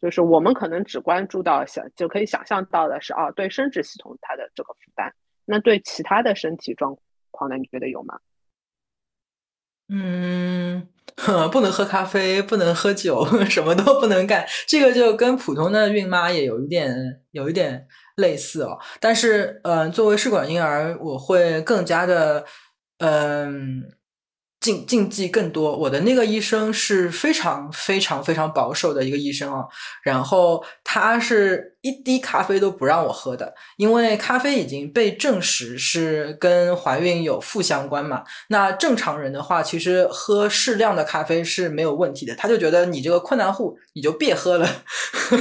就是我们可能只关注到想就可以想象到的是，啊，对生殖系统它的这个负担，那对其他的身体状况呢？你觉得有吗？嗯，不能喝咖啡，不能喝酒，[laughs] 什么都不能干，这个就跟普通的孕妈也有一点，有一点。类似哦，但是，嗯，作为试管婴儿，我会更加的，嗯。禁禁忌更多。我的那个医生是非常非常非常保守的一个医生啊，然后他是一滴咖啡都不让我喝的，因为咖啡已经被证实是跟怀孕有负相关嘛。那正常人的话，其实喝适量的咖啡是没有问题的。他就觉得你这个困难户，你就别喝了，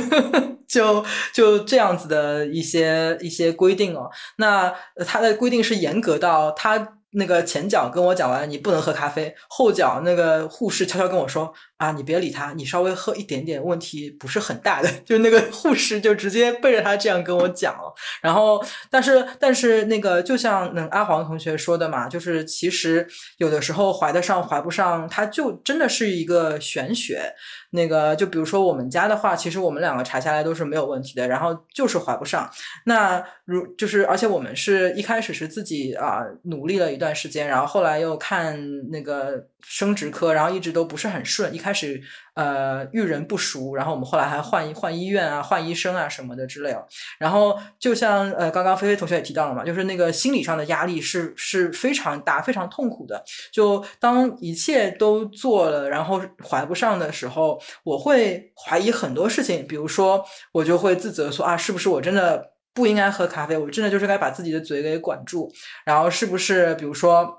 [laughs] 就就这样子的一些一些规定哦。那他的规定是严格到他。那个前脚跟我讲完你不能喝咖啡，后脚那个护士悄悄跟我说啊，你别理他，你稍微喝一点点，问题不是很大的。[laughs] 就那个护士就直接背着他这样跟我讲了。然后，但是但是那个就像那阿黄同学说的嘛，就是其实有的时候怀得上怀不上，它就真的是一个玄学。那个就比如说我们家的话，其实我们两个查下来都是没有问题的，然后就是怀不上。那如就是而且我们是一开始是自己啊努力了一段时间，然后后来又看那个生殖科，然后一直都不是很顺。一开开始。呃，遇人不熟，然后我们后来还换换医院啊，换医生啊什么的之类的。然后就像呃，刚刚菲菲同学也提到了嘛，就是那个心理上的压力是是非常大、非常痛苦的。就当一切都做了，然后怀不上的时候，我会怀疑很多事情。比如说，我就会自责说啊，是不是我真的不应该喝咖啡？我真的就是该把自己的嘴给管住。然后是不是，比如说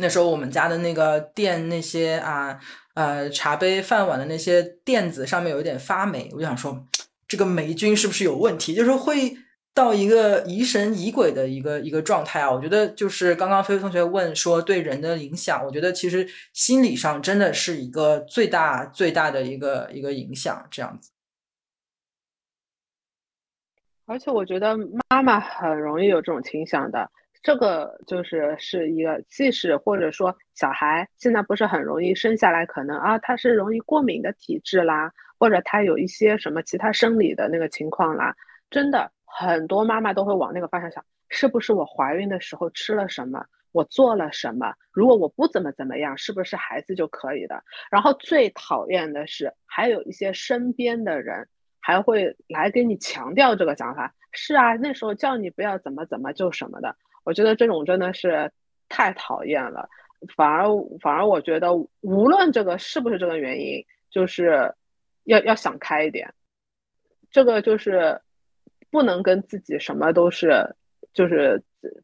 那时候我们家的那个店那些啊。呃，茶杯、饭碗的那些垫子上面有一点发霉，我就想说，这个霉菌是不是有问题？就是会到一个疑神疑鬼的一个一个状态啊。我觉得就是刚刚飞飞同学问说对人的影响，我觉得其实心理上真的是一个最大最大的一个一个影响，这样子。而且我觉得妈妈很容易有这种倾向的，这个就是是一个，即使或者说小孩现在不是很容易生下来，可能啊他是容易过敏的体质啦，或者他有一些什么其他生理的那个情况啦，真的很多妈妈都会往那个方向想，是不是我怀孕的时候吃了什么，我做了什么？如果我不怎么怎么样，是不是孩子就可以的？然后最讨厌的是，还有一些身边的人。还会来给你强调这个想法，是啊，那时候叫你不要怎么怎么就什么的，我觉得这种真的是太讨厌了。反而反而我觉得，无论这个是不是这个原因，就是要要想开一点，这个就是不能跟自己什么都是，就是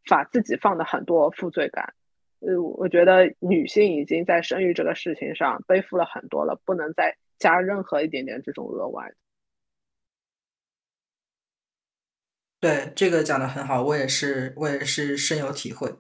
把自己放的很多负罪感。呃，我觉得女性已经在生育这个事情上背负了很多了，不能再加任何一点点这种额外对这个讲的很好，我也是我也是深有体会。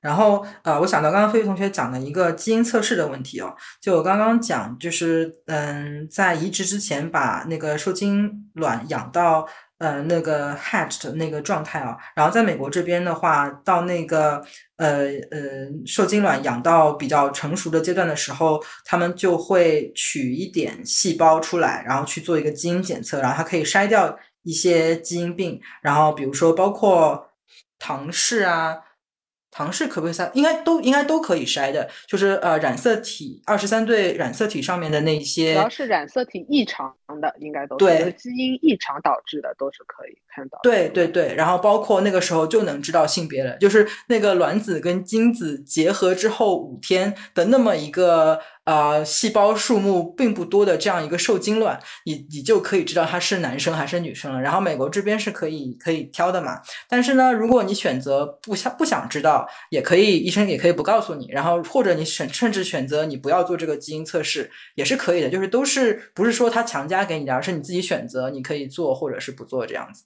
然后呃，我想到刚刚飞飞同学讲的一个基因测试的问题哦，就我刚刚讲，就是嗯，在移植之前把那个受精卵养到呃那个 hatched 那个状态啊，然后在美国这边的话，到那个呃呃受精卵养到比较成熟的阶段的时候，他们就会取一点细胞出来，然后去做一个基因检测，然后它可以筛掉。一些基因病，然后比如说包括唐氏啊。唐氏可不可以筛？应该都应该都可以筛的，就是呃染色体二十三对染色体上面的那些，只要是染色体异常的，应该都对基因异常导致的都是可以看到。对对对，然后包括那个时候就能知道性别了，就是那个卵子跟精子结合之后五天的那么一个呃细胞数目并不多的这样一个受精卵，你你就可以知道他是男生还是女生了。然后美国这边是可以可以挑的嘛，但是呢，如果你选择不想不想知道。也可以，医生也可以不告诉你，然后或者你选甚至选择你不要做这个基因测试也是可以的，就是都是不是说他强加给你的，而是你自己选择，你可以做或者是不做这样子。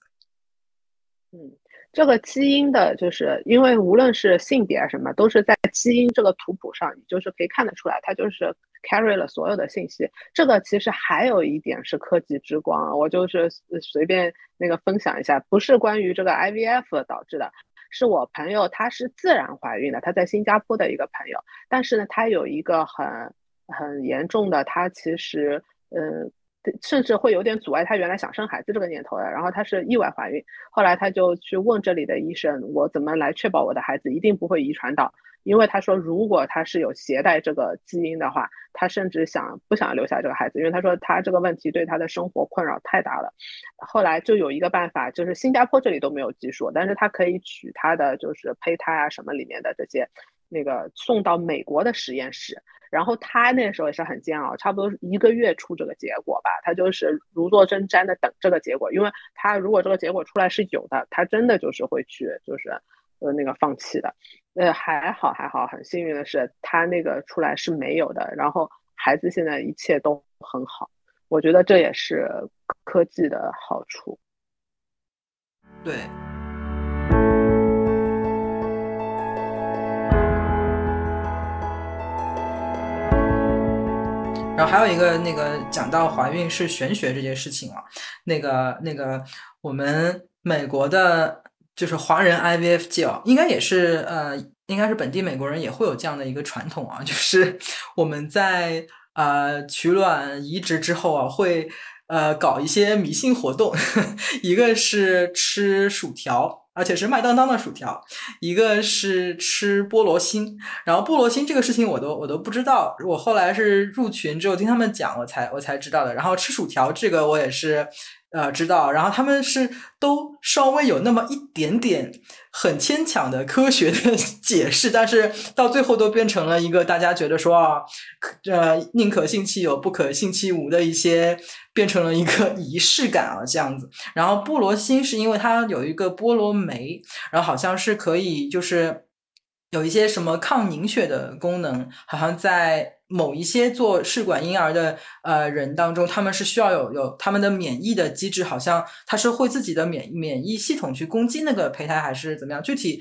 嗯，这个基因的，就是因为无论是性别什么，都是在基因这个图谱上，你就是可以看得出来，它就是 carry 了所有的信息。这个其实还有一点是科技之光，我就是随便那个分享一下，不是关于这个 IVF 导致的。是我朋友，她是自然怀孕的，她在新加坡的一个朋友，但是呢，她有一个很很严重的，她其实，嗯，甚至会有点阻碍她原来想生孩子这个念头的。然后她是意外怀孕，后来她就去问这里的医生，我怎么来确保我的孩子一定不会遗传到？因为他说，如果他是有携带这个基因的话，他甚至想不想留下这个孩子，因为他说他这个问题对他的生活困扰太大了。后来就有一个办法，就是新加坡这里都没有技术，但是他可以取他的就是胚胎啊什么里面的这些，那个送到美国的实验室。然后他那时候也是很煎熬，差不多一个月出这个结果吧，他就是如坐针毡的等这个结果，因为他如果这个结果出来是有的，他真的就是会去就是呃那个放弃的。呃，还好还好，很幸运的是，他那个出来是没有的。然后孩子现在一切都很好，我觉得这也是科技的好处。对。然后还有一个那个讲到怀孕是玄学这件事情啊，那个那个我们美国的。就是华人 IVF 界哦，应该也是呃，应该是本地美国人也会有这样的一个传统啊，就是 [laughs] 我们在呃取卵移植之后啊，会呃搞一些迷信活动，[laughs] 一个是吃薯条，而且是麦当当的薯条，一个是吃菠萝心，然后菠萝心这个事情我都我都不知道，我后来是入群之后听他们讲，我才我才知道的，然后吃薯条这个我也是。呃，知道，然后他们是都稍微有那么一点点很牵强的科学的解释，但是到最后都变成了一个大家觉得说啊，呃，宁可信其有，不可信其无的一些，变成了一个 [laughs] 仪式感啊，这样子。然后菠萝心是因为它有一个菠萝酶，然后好像是可以就是。有一些什么抗凝血的功能，好像在某一些做试管婴儿的呃人当中，他们是需要有有他们的免疫的机制，好像它是会自己的免免疫系统去攻击那个胚胎，还是怎么样？具体。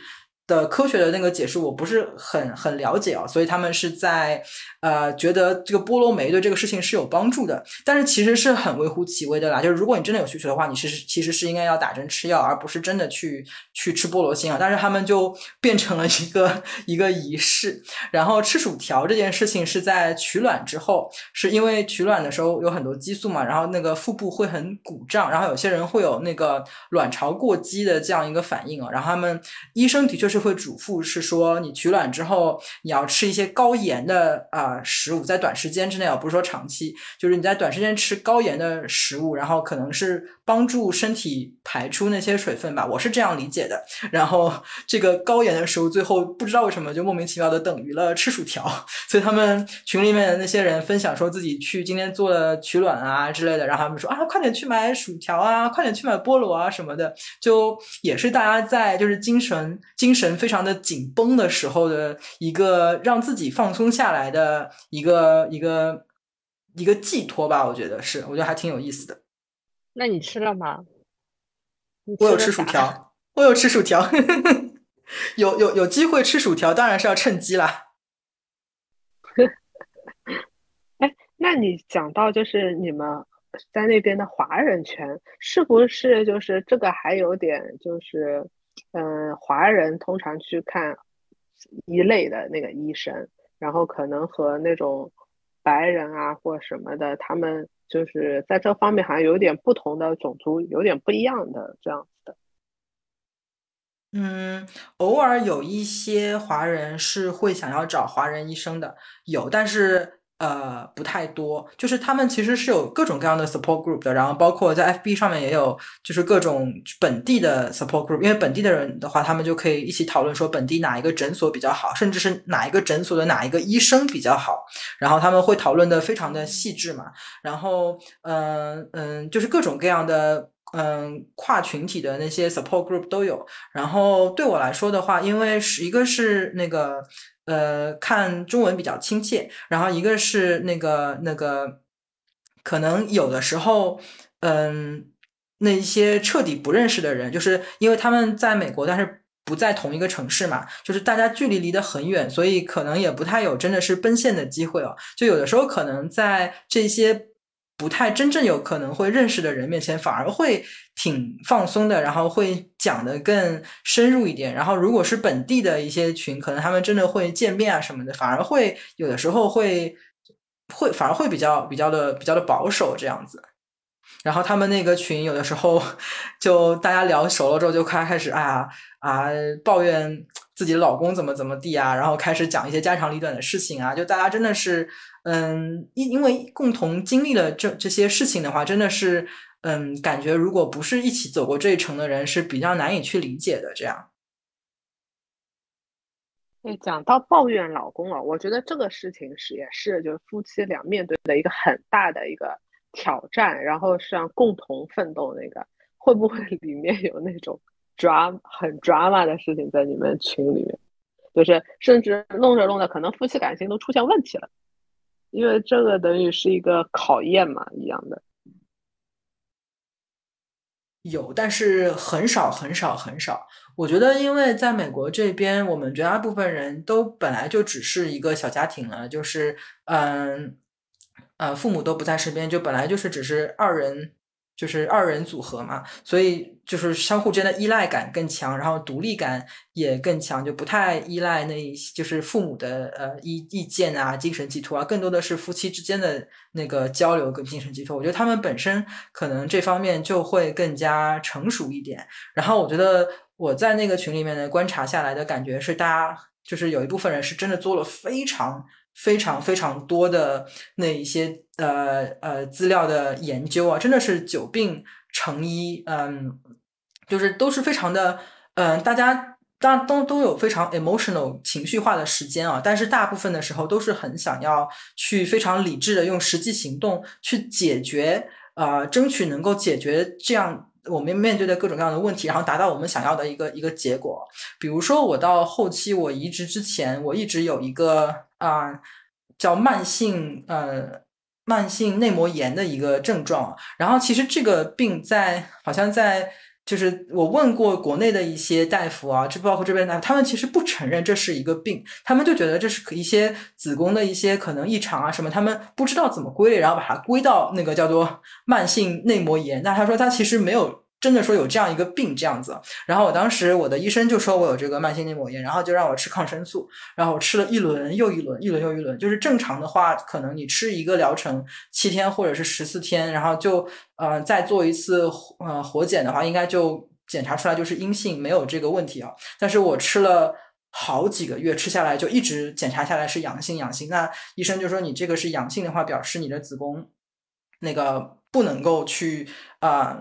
的科学的那个解释我不是很很了解啊，所以他们是在呃觉得这个菠萝酶对这个事情是有帮助的，但是其实是很微乎其微的啦。就是如果你真的有需求的话，你是其实是应该要打针吃药，而不是真的去去吃菠萝心啊。但是他们就 [laughs] 变成了一个一个仪式，然后吃薯条这件事情是在取卵之后，是因为取卵的时候有很多激素嘛，然后那个腹部会很鼓胀，然后有些人会有那个卵巢过激的这样一个反应啊，然后他们医生的确是。会嘱咐是说，你取卵之后，你要吃一些高盐的啊食物，在短时间之内啊，不是说长期，就是你在短时间吃高盐的食物，然后可能是帮助身体排出那些水分吧，我是这样理解的。然后这个高盐的食物最后不知道为什么就莫名其妙的等于了吃薯条，所以他们群里面的那些人分享说自己去今天做了取卵啊之类的，然后他们说啊，快点去买薯条啊，快点去买菠萝啊什么的，就也是大家在就是精神精神。非常的紧绷的时候的一个让自己放松下来的一个一个一个寄托吧，我觉得是，我觉得还挺有意思的。那你吃了吗？[laughs] 我有吃薯条，我 [laughs] 有吃薯条，有有有机会吃薯条，当然是要趁机啦。[laughs] 哎，那你讲到就是你们在那边的华人圈，是不是就是这个还有点就是？嗯，华人通常去看一类的那个医生，然后可能和那种白人啊或什么的，他们就是在这方面好像有点不同的种族，有点不一样的这样子的。嗯，偶尔有一些华人是会想要找华人医生的，有，但是。呃，不太多，就是他们其实是有各种各样的 support group 的，然后包括在 FB 上面也有，就是各种本地的 support group，因为本地的人的话，他们就可以一起讨论说本地哪一个诊所比较好，甚至是哪一个诊所的哪一个医生比较好，然后他们会讨论的非常的细致嘛，然后嗯嗯，就是各种各样的嗯跨群体的那些 support group 都有，然后对我来说的话，因为是一个是那个。呃，看中文比较亲切，然后一个是那个那个，可能有的时候，嗯，那一些彻底不认识的人，就是因为他们在美国，但是不在同一个城市嘛，就是大家距离离得很远，所以可能也不太有真的是奔现的机会哦。就有的时候可能在这些。不太真正有可能会认识的人面前，反而会挺放松的，然后会讲的更深入一点。然后如果是本地的一些群，可能他们真的会见面啊什么的，反而会有的时候会会反而会比较比较的比较的保守这样子。然后他们那个群有的时候 [laughs] 就大家聊熟了之后，就开开始啊啊抱怨自己老公怎么怎么地啊，然后开始讲一些家长里短的事情啊，就大家真的是。嗯，因因为共同经历了这这些事情的话，真的是，嗯，感觉如果不是一起走过这一程的人，是比较难以去理解的。这样，哎，讲到抱怨老公了，我觉得这个事情是也是就是夫妻俩面对的一个很大的一个挑战，然后是要共同奋斗。那个会不会 [laughs] 里面有那种 drama 很 drama 的事情在你们群里面？就是甚至弄着弄着，可能夫妻感情都出现问题了。因为这个等于是一个考验嘛，一样的。有，但是很少很少很少。我觉得，因为在美国这边，我们绝大部分人都本来就只是一个小家庭了，就是嗯呃，父母都不在身边，就本来就是只是二人。就是二人组合嘛，所以就是相互间的依赖感更强，然后独立感也更强，就不太依赖那，就是父母的呃意意见啊、精神寄托啊，更多的是夫妻之间的那个交流跟精神寄托。我觉得他们本身可能这方面就会更加成熟一点。然后我觉得我在那个群里面呢观察下来的感觉是，大家就是有一部分人是真的做了非常。非常非常多的那一些呃呃资料的研究啊，真的是久病成医，嗯，就是都是非常的，嗯，大家当都都有非常 emotional 情绪化的时间啊，但是大部分的时候都是很想要去非常理智的用实际行动去解决，呃，争取能够解决这样。我们面对的各种各样的问题，然后达到我们想要的一个一个结果。比如说，我到后期我移植之前，我一直有一个啊叫慢性呃慢性内膜炎的一个症状，然后其实这个病在好像在。就是我问过国内的一些大夫啊，就包括这边大夫，他们其实不承认这是一个病，他们就觉得这是一些子宫的一些可能异常啊什么，他们不知道怎么归类，然后把它归到那个叫做慢性内膜炎。那他说他其实没有。真的说有这样一个病这样子，然后我当时我的医生就说我有这个慢性内膜炎，然后就让我吃抗生素，然后我吃了一轮又一轮，一轮又一轮，就是正常的话，可能你吃一个疗程七天或者是十四天，然后就呃再做一次呃活检的话，应该就检查出来就是阴性，没有这个问题啊。但是我吃了好几个月，吃下来就一直检查下来是阳性，阳性。那医生就说你这个是阳性的话，表示你的子宫那个不能够去啊。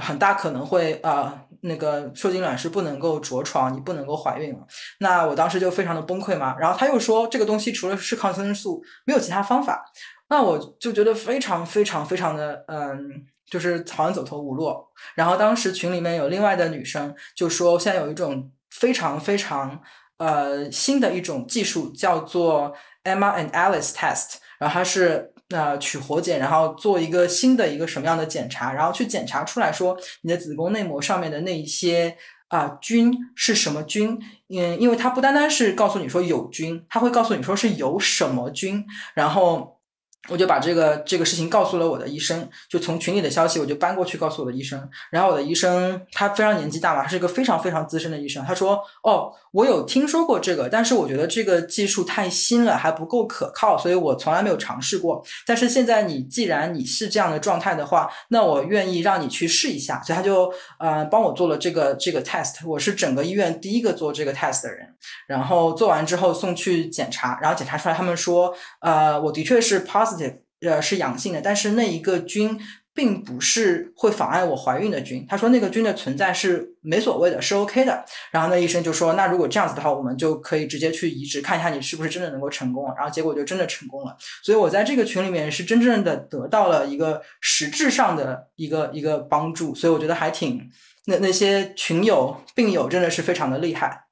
很大可能会啊，那个受精卵是不能够着床，你不能够怀孕了。那我当时就非常的崩溃嘛。然后他又说，这个东西除了是抗生素，没有其他方法。那我就觉得非常非常非常的嗯，就是好像走投无路。然后当时群里面有另外的女生就说，现在有一种非常非常呃新的一种技术，叫做 Emma and Alice test，然后它是。那取活检，然后做一个新的一个什么样的检查，然后去检查出来说你的子宫内膜上面的那一些啊菌是什么菌？嗯，因为它不单单是告诉你说有菌，它会告诉你说是有什么菌，然后。我就把这个这个事情告诉了我的医生，就从群里的消息我就搬过去告诉我的医生，然后我的医生他非常年纪大嘛，他是一个非常非常资深的医生，他说：“哦，我有听说过这个，但是我觉得这个技术太新了，还不够可靠，所以我从来没有尝试过。但是现在你既然你是这样的状态的话，那我愿意让你去试一下。”所以他就呃帮我做了这个这个 test，我是整个医院第一个做这个 test 的人。然后做完之后送去检查，然后检查出来他们说：“呃，我的确是 positive。”且呃，是阳性的，但是那一个菌并不是会妨碍我怀孕的菌。他说那个菌的存在是没所谓的，是 OK 的。然后那医生就说，那如果这样子的话，我们就可以直接去移植，看一下你是不是真的能够成功。然后结果就真的成功了。所以我在这个群里面是真正的得到了一个实质上的一个一个帮助。所以我觉得还挺那那些群友病友真的是非常的厉害。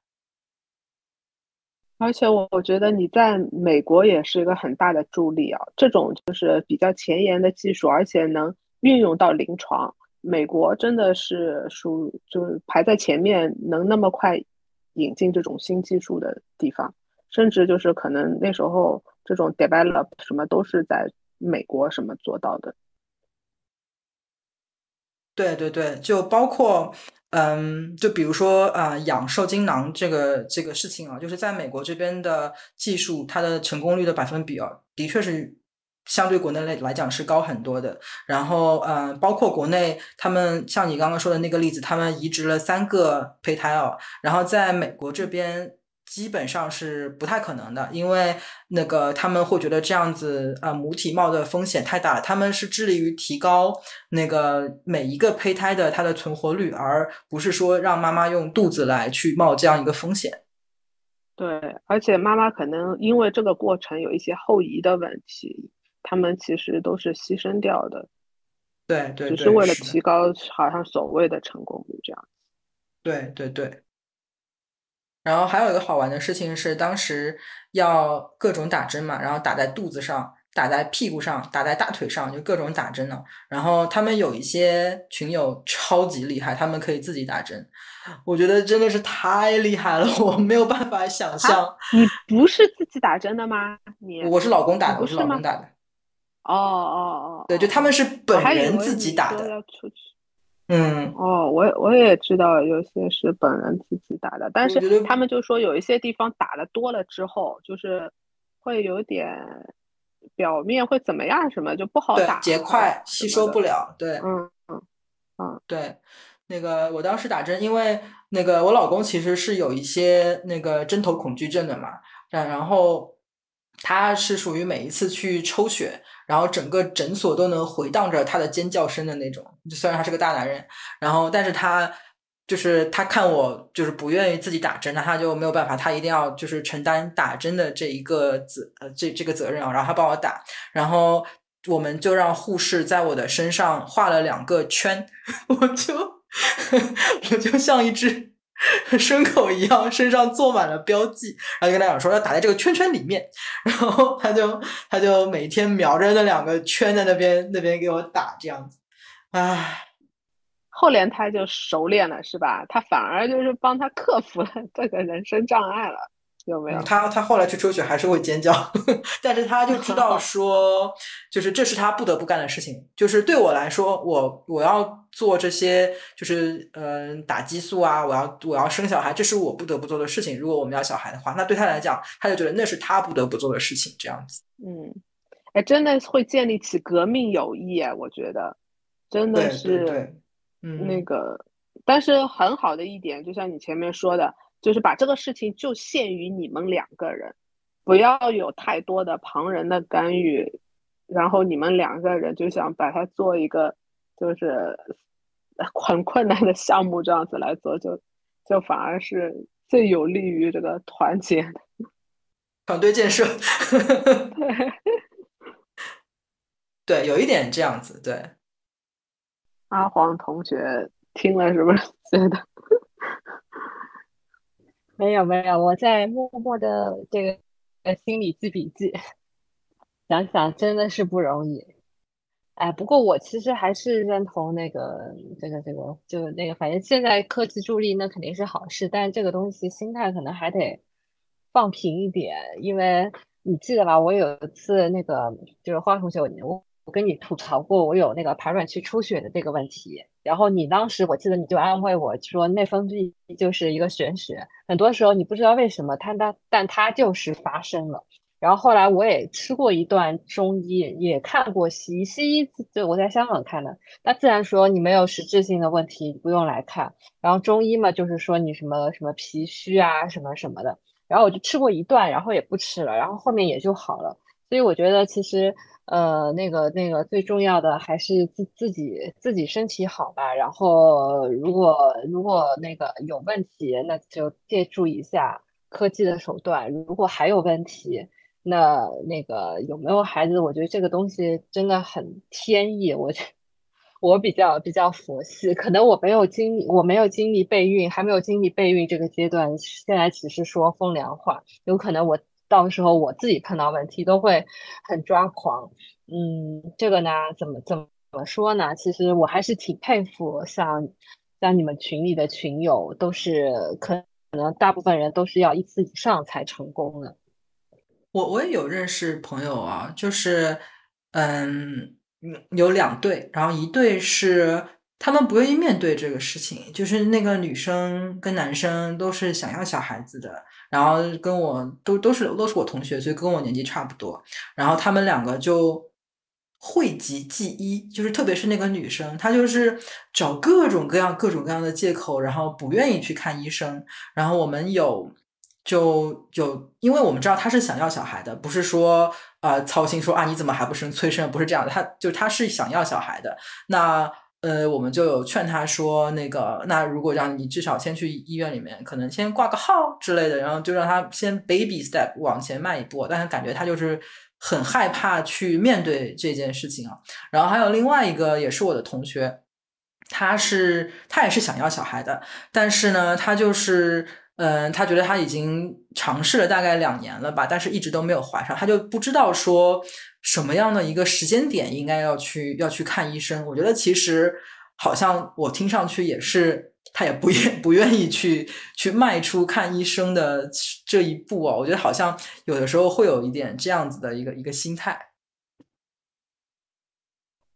而且我我觉得你在美国也是一个很大的助力啊！这种就是比较前沿的技术，而且能运用到临床，美国真的是属就是排在前面，能那么快引进这种新技术的地方，甚至就是可能那时候这种 develop 什么都是在美国什么做到的。对对对，就包括。嗯，就比如说啊，养受精囊这个这个事情啊，就是在美国这边的技术，它的成功率的百分比啊，的确是相对国内来来讲是高很多的。然后，嗯，包括国内他们像你刚刚说的那个例子，他们移植了三个胚胎哦，然后在美国这边。基本上是不太可能的，因为那个他们会觉得这样子啊母体冒的风险太大了。他们是致力于提高那个每一个胚胎的它的存活率，而不是说让妈妈用肚子来去冒这样一个风险。对，而且妈妈可能因为这个过程有一些后移的问题，他们其实都是牺牲掉的。对对，只是为了提高好像所谓的成功率这样。对对对。然后还有一个好玩的事情是，当时要各种打针嘛，然后打在肚子上、打在屁股上、打在大腿上，就各种打针呢。然后他们有一些群友超级厉害，他们可以自己打针，我觉得真的是太厉害了，[laughs] 我没有办法想象。你不是自己打针的吗？你我是老公打的，我是老公打的。哦哦哦，对，就他们是本人自己打的。嗯哦，我我也知道有些是本人自己打的，但是他们就说有一些地方打的多了之后，就是会有点表面会怎么样，什么就不好打，结块吸收不了。对，嗯嗯嗯，对，那个我当时打针，因为那个我老公其实是有一些那个针头恐惧症的嘛，然后他是属于每一次去抽血。然后整个诊所都能回荡着他的尖叫声的那种，就虽然他是个大男人，然后但是他就是他看我就是不愿意自己打针，那他就没有办法，他一定要就是承担打针的这一个责呃这这个责任啊，然后他帮我打，然后我们就让护士在我的身上画了两个圈，[laughs] 我就 [laughs] 我就像一只 [laughs] 牲口一样，身上做满了标记，然后就跟他讲说要打在这个圈圈里面，然后他就他就每天瞄着那两个圈在那边那边给我打这样子，唉。后来他就熟练了，是吧？他反而就是帮他克服了这个人生障碍了，有没有？他他后来去抽血还是会尖叫，[laughs] 但是他就知道 [laughs] 说，就是这是他不得不干的事情。就是对我来说，我我要做这些，就是嗯打激素啊，我要我要生小孩，这是我不得不做的事情。如果我们要小孩的话，那对他来讲，他就觉得那是他不得不做的事情，这样子。嗯，哎，真的会建立起革命友谊哎，我觉得真的是。嗯那个，但是很好的一点，就像你前面说的，就是把这个事情就限于你们两个人，不要有太多的旁人的干预，然后你们两个人就想把它做一个，就是 [laughs] 很困难的项目这样子来做，就就反而是最有利于这个团结的 [laughs] 团队建设。[laughs] 对，有一点这样子，对。阿黄同学听了是不是觉得？没有没有，我在默默的这个呃心里记笔记。想想真的是不容易。哎，不过我其实还是认同那个这个这个，就那个，反正现在科技助力那肯定是好事，但这个东西心态可能还得放平一点，因为你记得吧？我有一次那个就是花同学，我。我跟你吐槽过，我有那个排卵期出血的这个问题，然后你当时我记得你就安慰我说内分泌就是一个玄学，很多时候你不知道为什么它它但它就是发生了。然后后来我也吃过一段中医，也看过西医，西医就我在香港看的，那自然说你没有实质性的问题，不用来看。然后中医嘛，就是说你什么什么脾虚啊什么什么的。然后我就吃过一段，然后也不吃了，然后后面也就好了。所以我觉得其实。呃，那个那个最重要的还是自自己自己身体好吧。然后如果如果那个有问题，那就借助一下科技的手段。如果还有问题，那那个有没有孩子？我觉得这个东西真的很天意。我我比较比较佛系，可能我没有经历，我没有经历备孕，还没有经历备孕这个阶段。现在只是说风凉话，有可能我。到时候我自己碰到问题都会很抓狂，嗯，这个呢，怎么怎么怎么说呢？其实我还是挺佩服像像你们群里的群友，都是可能大部分人都是要一次以上才成功的。我我也有认识朋友啊，就是嗯，有两对，然后一对是他们不愿意面对这个事情，就是那个女生跟男生都是想要小孩子的。然后跟我都都是都是我同学，所以跟我年纪差不多。然后他们两个就讳疾忌医，就是特别是那个女生，她就是找各种各样各种各样的借口，然后不愿意去看医生。然后我们有就有，因为我们知道她是想要小孩的，不是说呃操心说啊你怎么还不生催生，不是这样的，她就她是想要小孩的。那。呃，我们就有劝他说，那个，那如果让你至少先去医院里面，可能先挂个号之类的，然后就让他先 baby step 往前迈一步。但是感觉他就是很害怕去面对这件事情啊。然后还有另外一个也是我的同学，他是他也是想要小孩的，但是呢，他就是。嗯，他觉得他已经尝试了大概两年了吧，但是一直都没有怀上，他就不知道说什么样的一个时间点应该要去要去看医生。我觉得其实好像我听上去也是，他也不愿 [laughs] 不愿意去去迈出看医生的这一步哦。我觉得好像有的时候会有一点这样子的一个一个心态。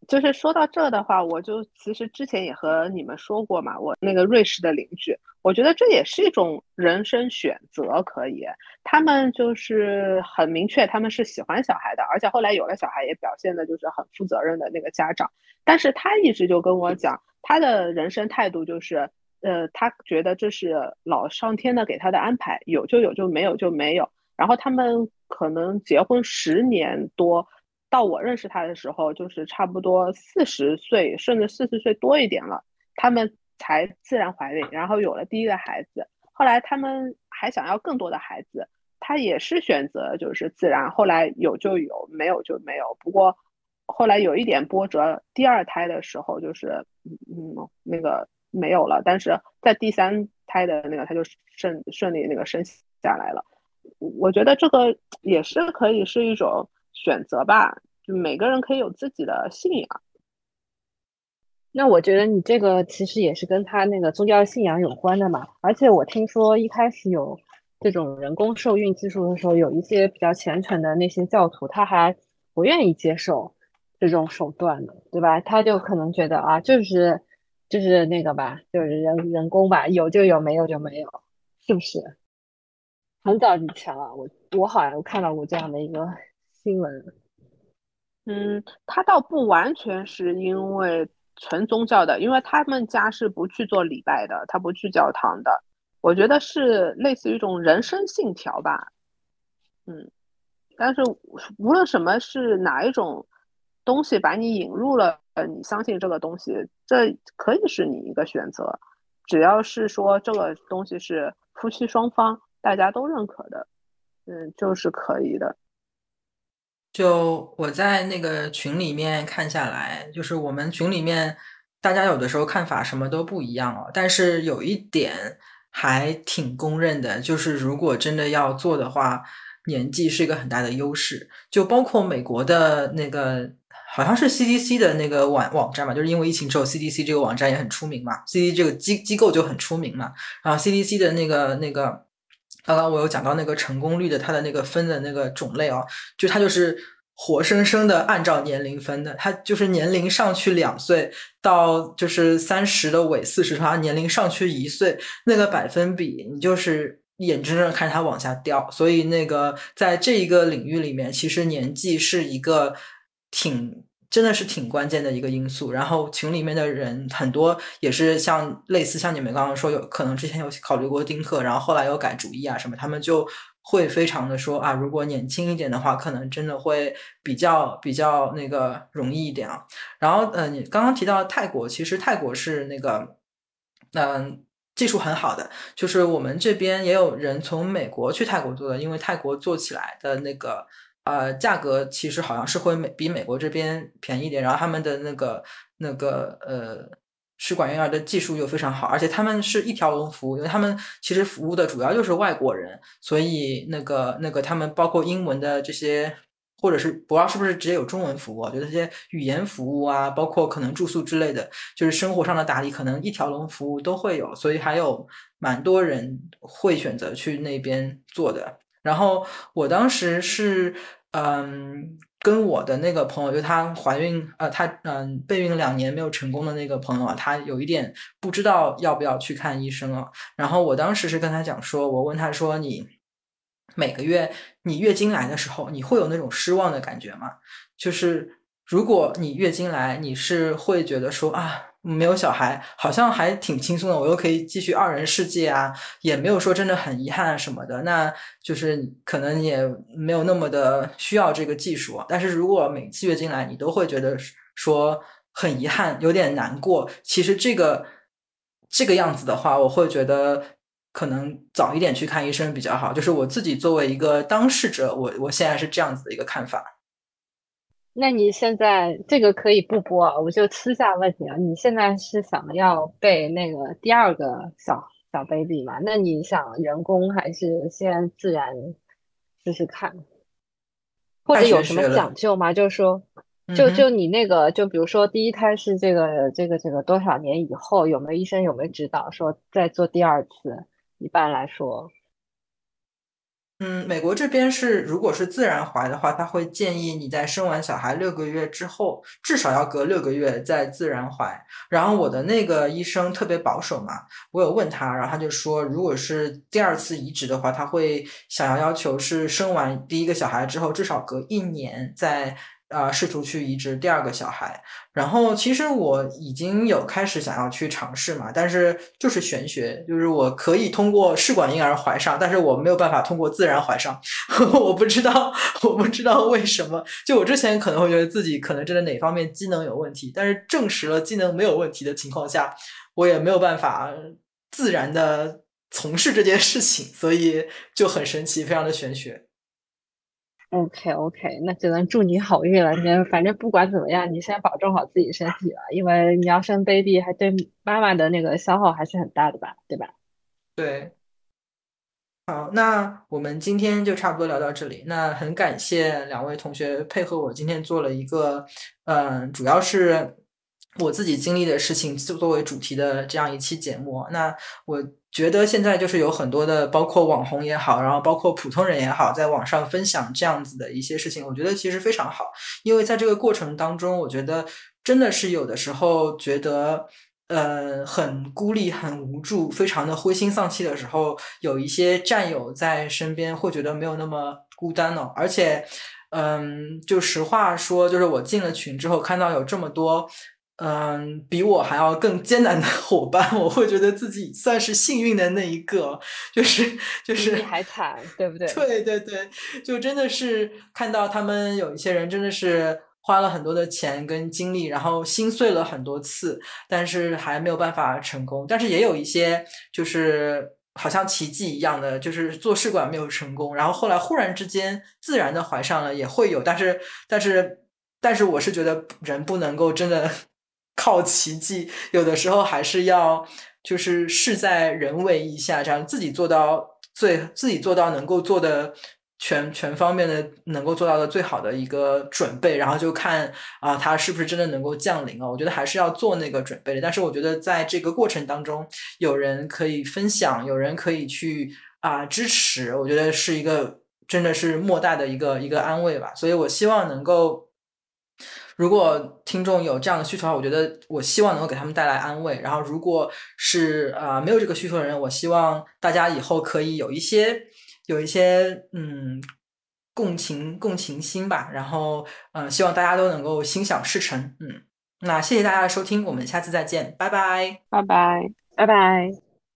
就是说到这的话，我就其实之前也和你们说过嘛，我那个瑞士的邻居，我觉得这也是一种人生选择，可以，他们就是很明确，他们是喜欢小孩的，而且后来有了小孩，也表现的就是很负责任的那个家长。但是他一直就跟我讲，他的人生态度就是，呃，他觉得这是老上天的给他的安排，有就有，就没有就没有。然后他们可能结婚十年多。到我认识他的时候，就是差不多四十岁，甚至四十岁多一点了，他们才自然怀孕，然后有了第一个孩子。后来他们还想要更多的孩子，他也是选择就是自然，后来有就有，没有就没有。不过后来有一点波折，第二胎的时候就是嗯嗯那个没有了，但是在第三胎的那个他就顺顺利那个生下来了。我觉得这个也是可以是一种选择吧，就每个人可以有自己的信仰。那我觉得你这个其实也是跟他那个宗教信仰有关的嘛。而且我听说一开始有这种人工受孕技术的时候，有一些比较虔诚的那些教徒，他还不愿意接受这种手段的，对吧？他就可能觉得啊，就是就是那个吧，就是人人工吧，有就有，没有就没有，是不是？很早以前了，我我好像看到过这样的一个新闻。嗯，他倒不完全是因为纯宗教的，因为他们家是不去做礼拜的，他不去教堂的。我觉得是类似于一种人生信条吧。嗯，但是无论什么是哪一种东西把你引入了，你相信这个东西，这可以是你一个选择，只要是说这个东西是夫妻双方。大家都认可的，嗯，就是可以的。就我在那个群里面看下来，就是我们群里面大家有的时候看法什么都不一样哦。但是有一点还挺公认的，就是如果真的要做的话，年纪是一个很大的优势。就包括美国的那个。好像是 CDC 的那个网网站嘛，就是因为疫情之后，CDC 这个网站也很出名嘛，CDC 这个机机构就很出名嘛。然后 CDC 的那个那个，刚刚我有讲到那个成功率的，它的那个分的那个种类啊，就它就是活生生的按照年龄分的，它就是年龄上去两岁到就是三十的尾四十，它年龄上去一岁，那个百分比你就是眼睁睁看着它往下掉。所以那个在这一个领域里面，其实年纪是一个挺。真的是挺关键的一个因素。然后群里面的人很多也是像类似像你们刚刚说，有可能之前有考虑过丁克，然后后来又改主意啊什么，他们就会非常的说啊，如果年轻一点的话，可能真的会比较比较那个容易一点啊。然后嗯，你刚刚提到泰国，其实泰国是那个嗯技术很好的，就是我们这边也有人从美国去泰国做的，因为泰国做起来的那个。呃，价格其实好像是会美比美国这边便宜一点，然后他们的那个那个呃试管婴儿的技术又非常好，而且他们是一条龙服务，因为他们其实服务的主要就是外国人，所以那个那个他们包括英文的这些，或者是不知道是不是直接有中文服务，就这些语言服务啊，包括可能住宿之类的，就是生活上的打理，可能一条龙服务都会有，所以还有蛮多人会选择去那边做的。然后我当时是。嗯，跟我的那个朋友，就她怀孕，呃，她嗯备孕两年没有成功的那个朋友啊，她有一点不知道要不要去看医生啊。然后我当时是跟她讲说，我问她说，你每个月你月经来的时候，你会有那种失望的感觉吗？就是如果你月经来，你是会觉得说啊。没有小孩，好像还挺轻松的。我又可以继续二人世界啊，也没有说真的很遗憾什么的。那就是可能也没有那么的需要这个技术。但是如果每次月经来，你都会觉得说很遗憾，有点难过。其实这个这个样子的话，我会觉得可能早一点去看医生比较好。就是我自己作为一个当事者，我我现在是这样子的一个看法。那你现在这个可以不播，我就私下问你啊，你现在是想要备那个第二个小小 baby 吗？那你想人工还是先自然试试看？或者有什么讲究吗？就是说，就就你那个，就比如说第一胎是这个这个这个多少年以后，有没有医生有没有指导说再做第二次？一般来说。嗯，美国这边是，如果是自然怀的话，他会建议你在生完小孩六个月之后，至少要隔六个月再自然怀。然后我的那个医生特别保守嘛，我有问他，然后他就说，如果是第二次移植的话，他会想要要求是生完第一个小孩之后，至少隔一年再。啊，试图去移植第二个小孩，然后其实我已经有开始想要去尝试嘛，但是就是玄学，就是我可以通过试管婴儿怀上，但是我没有办法通过自然怀上，[laughs] 我不知道，我不知道为什么。就我之前可能会觉得自己可能真的哪方面机能有问题，但是证实了机能没有问题的情况下，我也没有办法自然的从事这件事情，所以就很神奇，非常的玄学。OK OK，那只能祝你好运了。你反正不管怎么样，你先保重好自己身体了，因为你要生 baby，还对妈妈的那个消耗还是很大的吧，对吧？对。好，那我们今天就差不多聊到这里。那很感谢两位同学配合我，今天做了一个，嗯，主要是我自己经历的事情作作为主题的这样一期节目。那我觉得现在就是有很多的，包括网红也好，然后包括普通人也好，在网上分享这样子的一些事情，我觉得其实非常好，因为在这个过程当中，我觉得真的是有的时候觉得。呃，很孤立、很无助、非常的灰心丧气的时候，有一些战友在身边，会觉得没有那么孤单了。而且，嗯，就实话说，就是我进了群之后，看到有这么多，嗯，比我还要更艰难的伙伴，[laughs] 我会觉得自己算是幸运的那一个。就是就是你还惨，对不对？对对对，就真的是看到他们有一些人真的是。花了很多的钱跟精力，然后心碎了很多次，但是还没有办法成功。但是也有一些就是好像奇迹一样的，就是做试管没有成功，然后后来忽然之间自然的怀上了，也会有。但是但是但是我是觉得人不能够真的靠奇迹，有的时候还是要就是事在人为一下，这样自己做到最自己做到能够做的。全全方面的能够做到的最好的一个准备，然后就看啊，它是不是真的能够降临啊？我觉得还是要做那个准备的。但是我觉得在这个过程当中，有人可以分享，有人可以去啊支持，我觉得是一个真的是莫大的一个一个安慰吧。所以我希望能够，如果听众有这样的需求的话，我觉得我希望能够给他们带来安慰。然后如果是啊没有这个需求的人，我希望大家以后可以有一些。有一些嗯共情共情心吧，然后嗯，希望大家都能够心想事成，嗯，那谢谢大家的收听，我们下次再见，拜拜，拜拜，拜拜。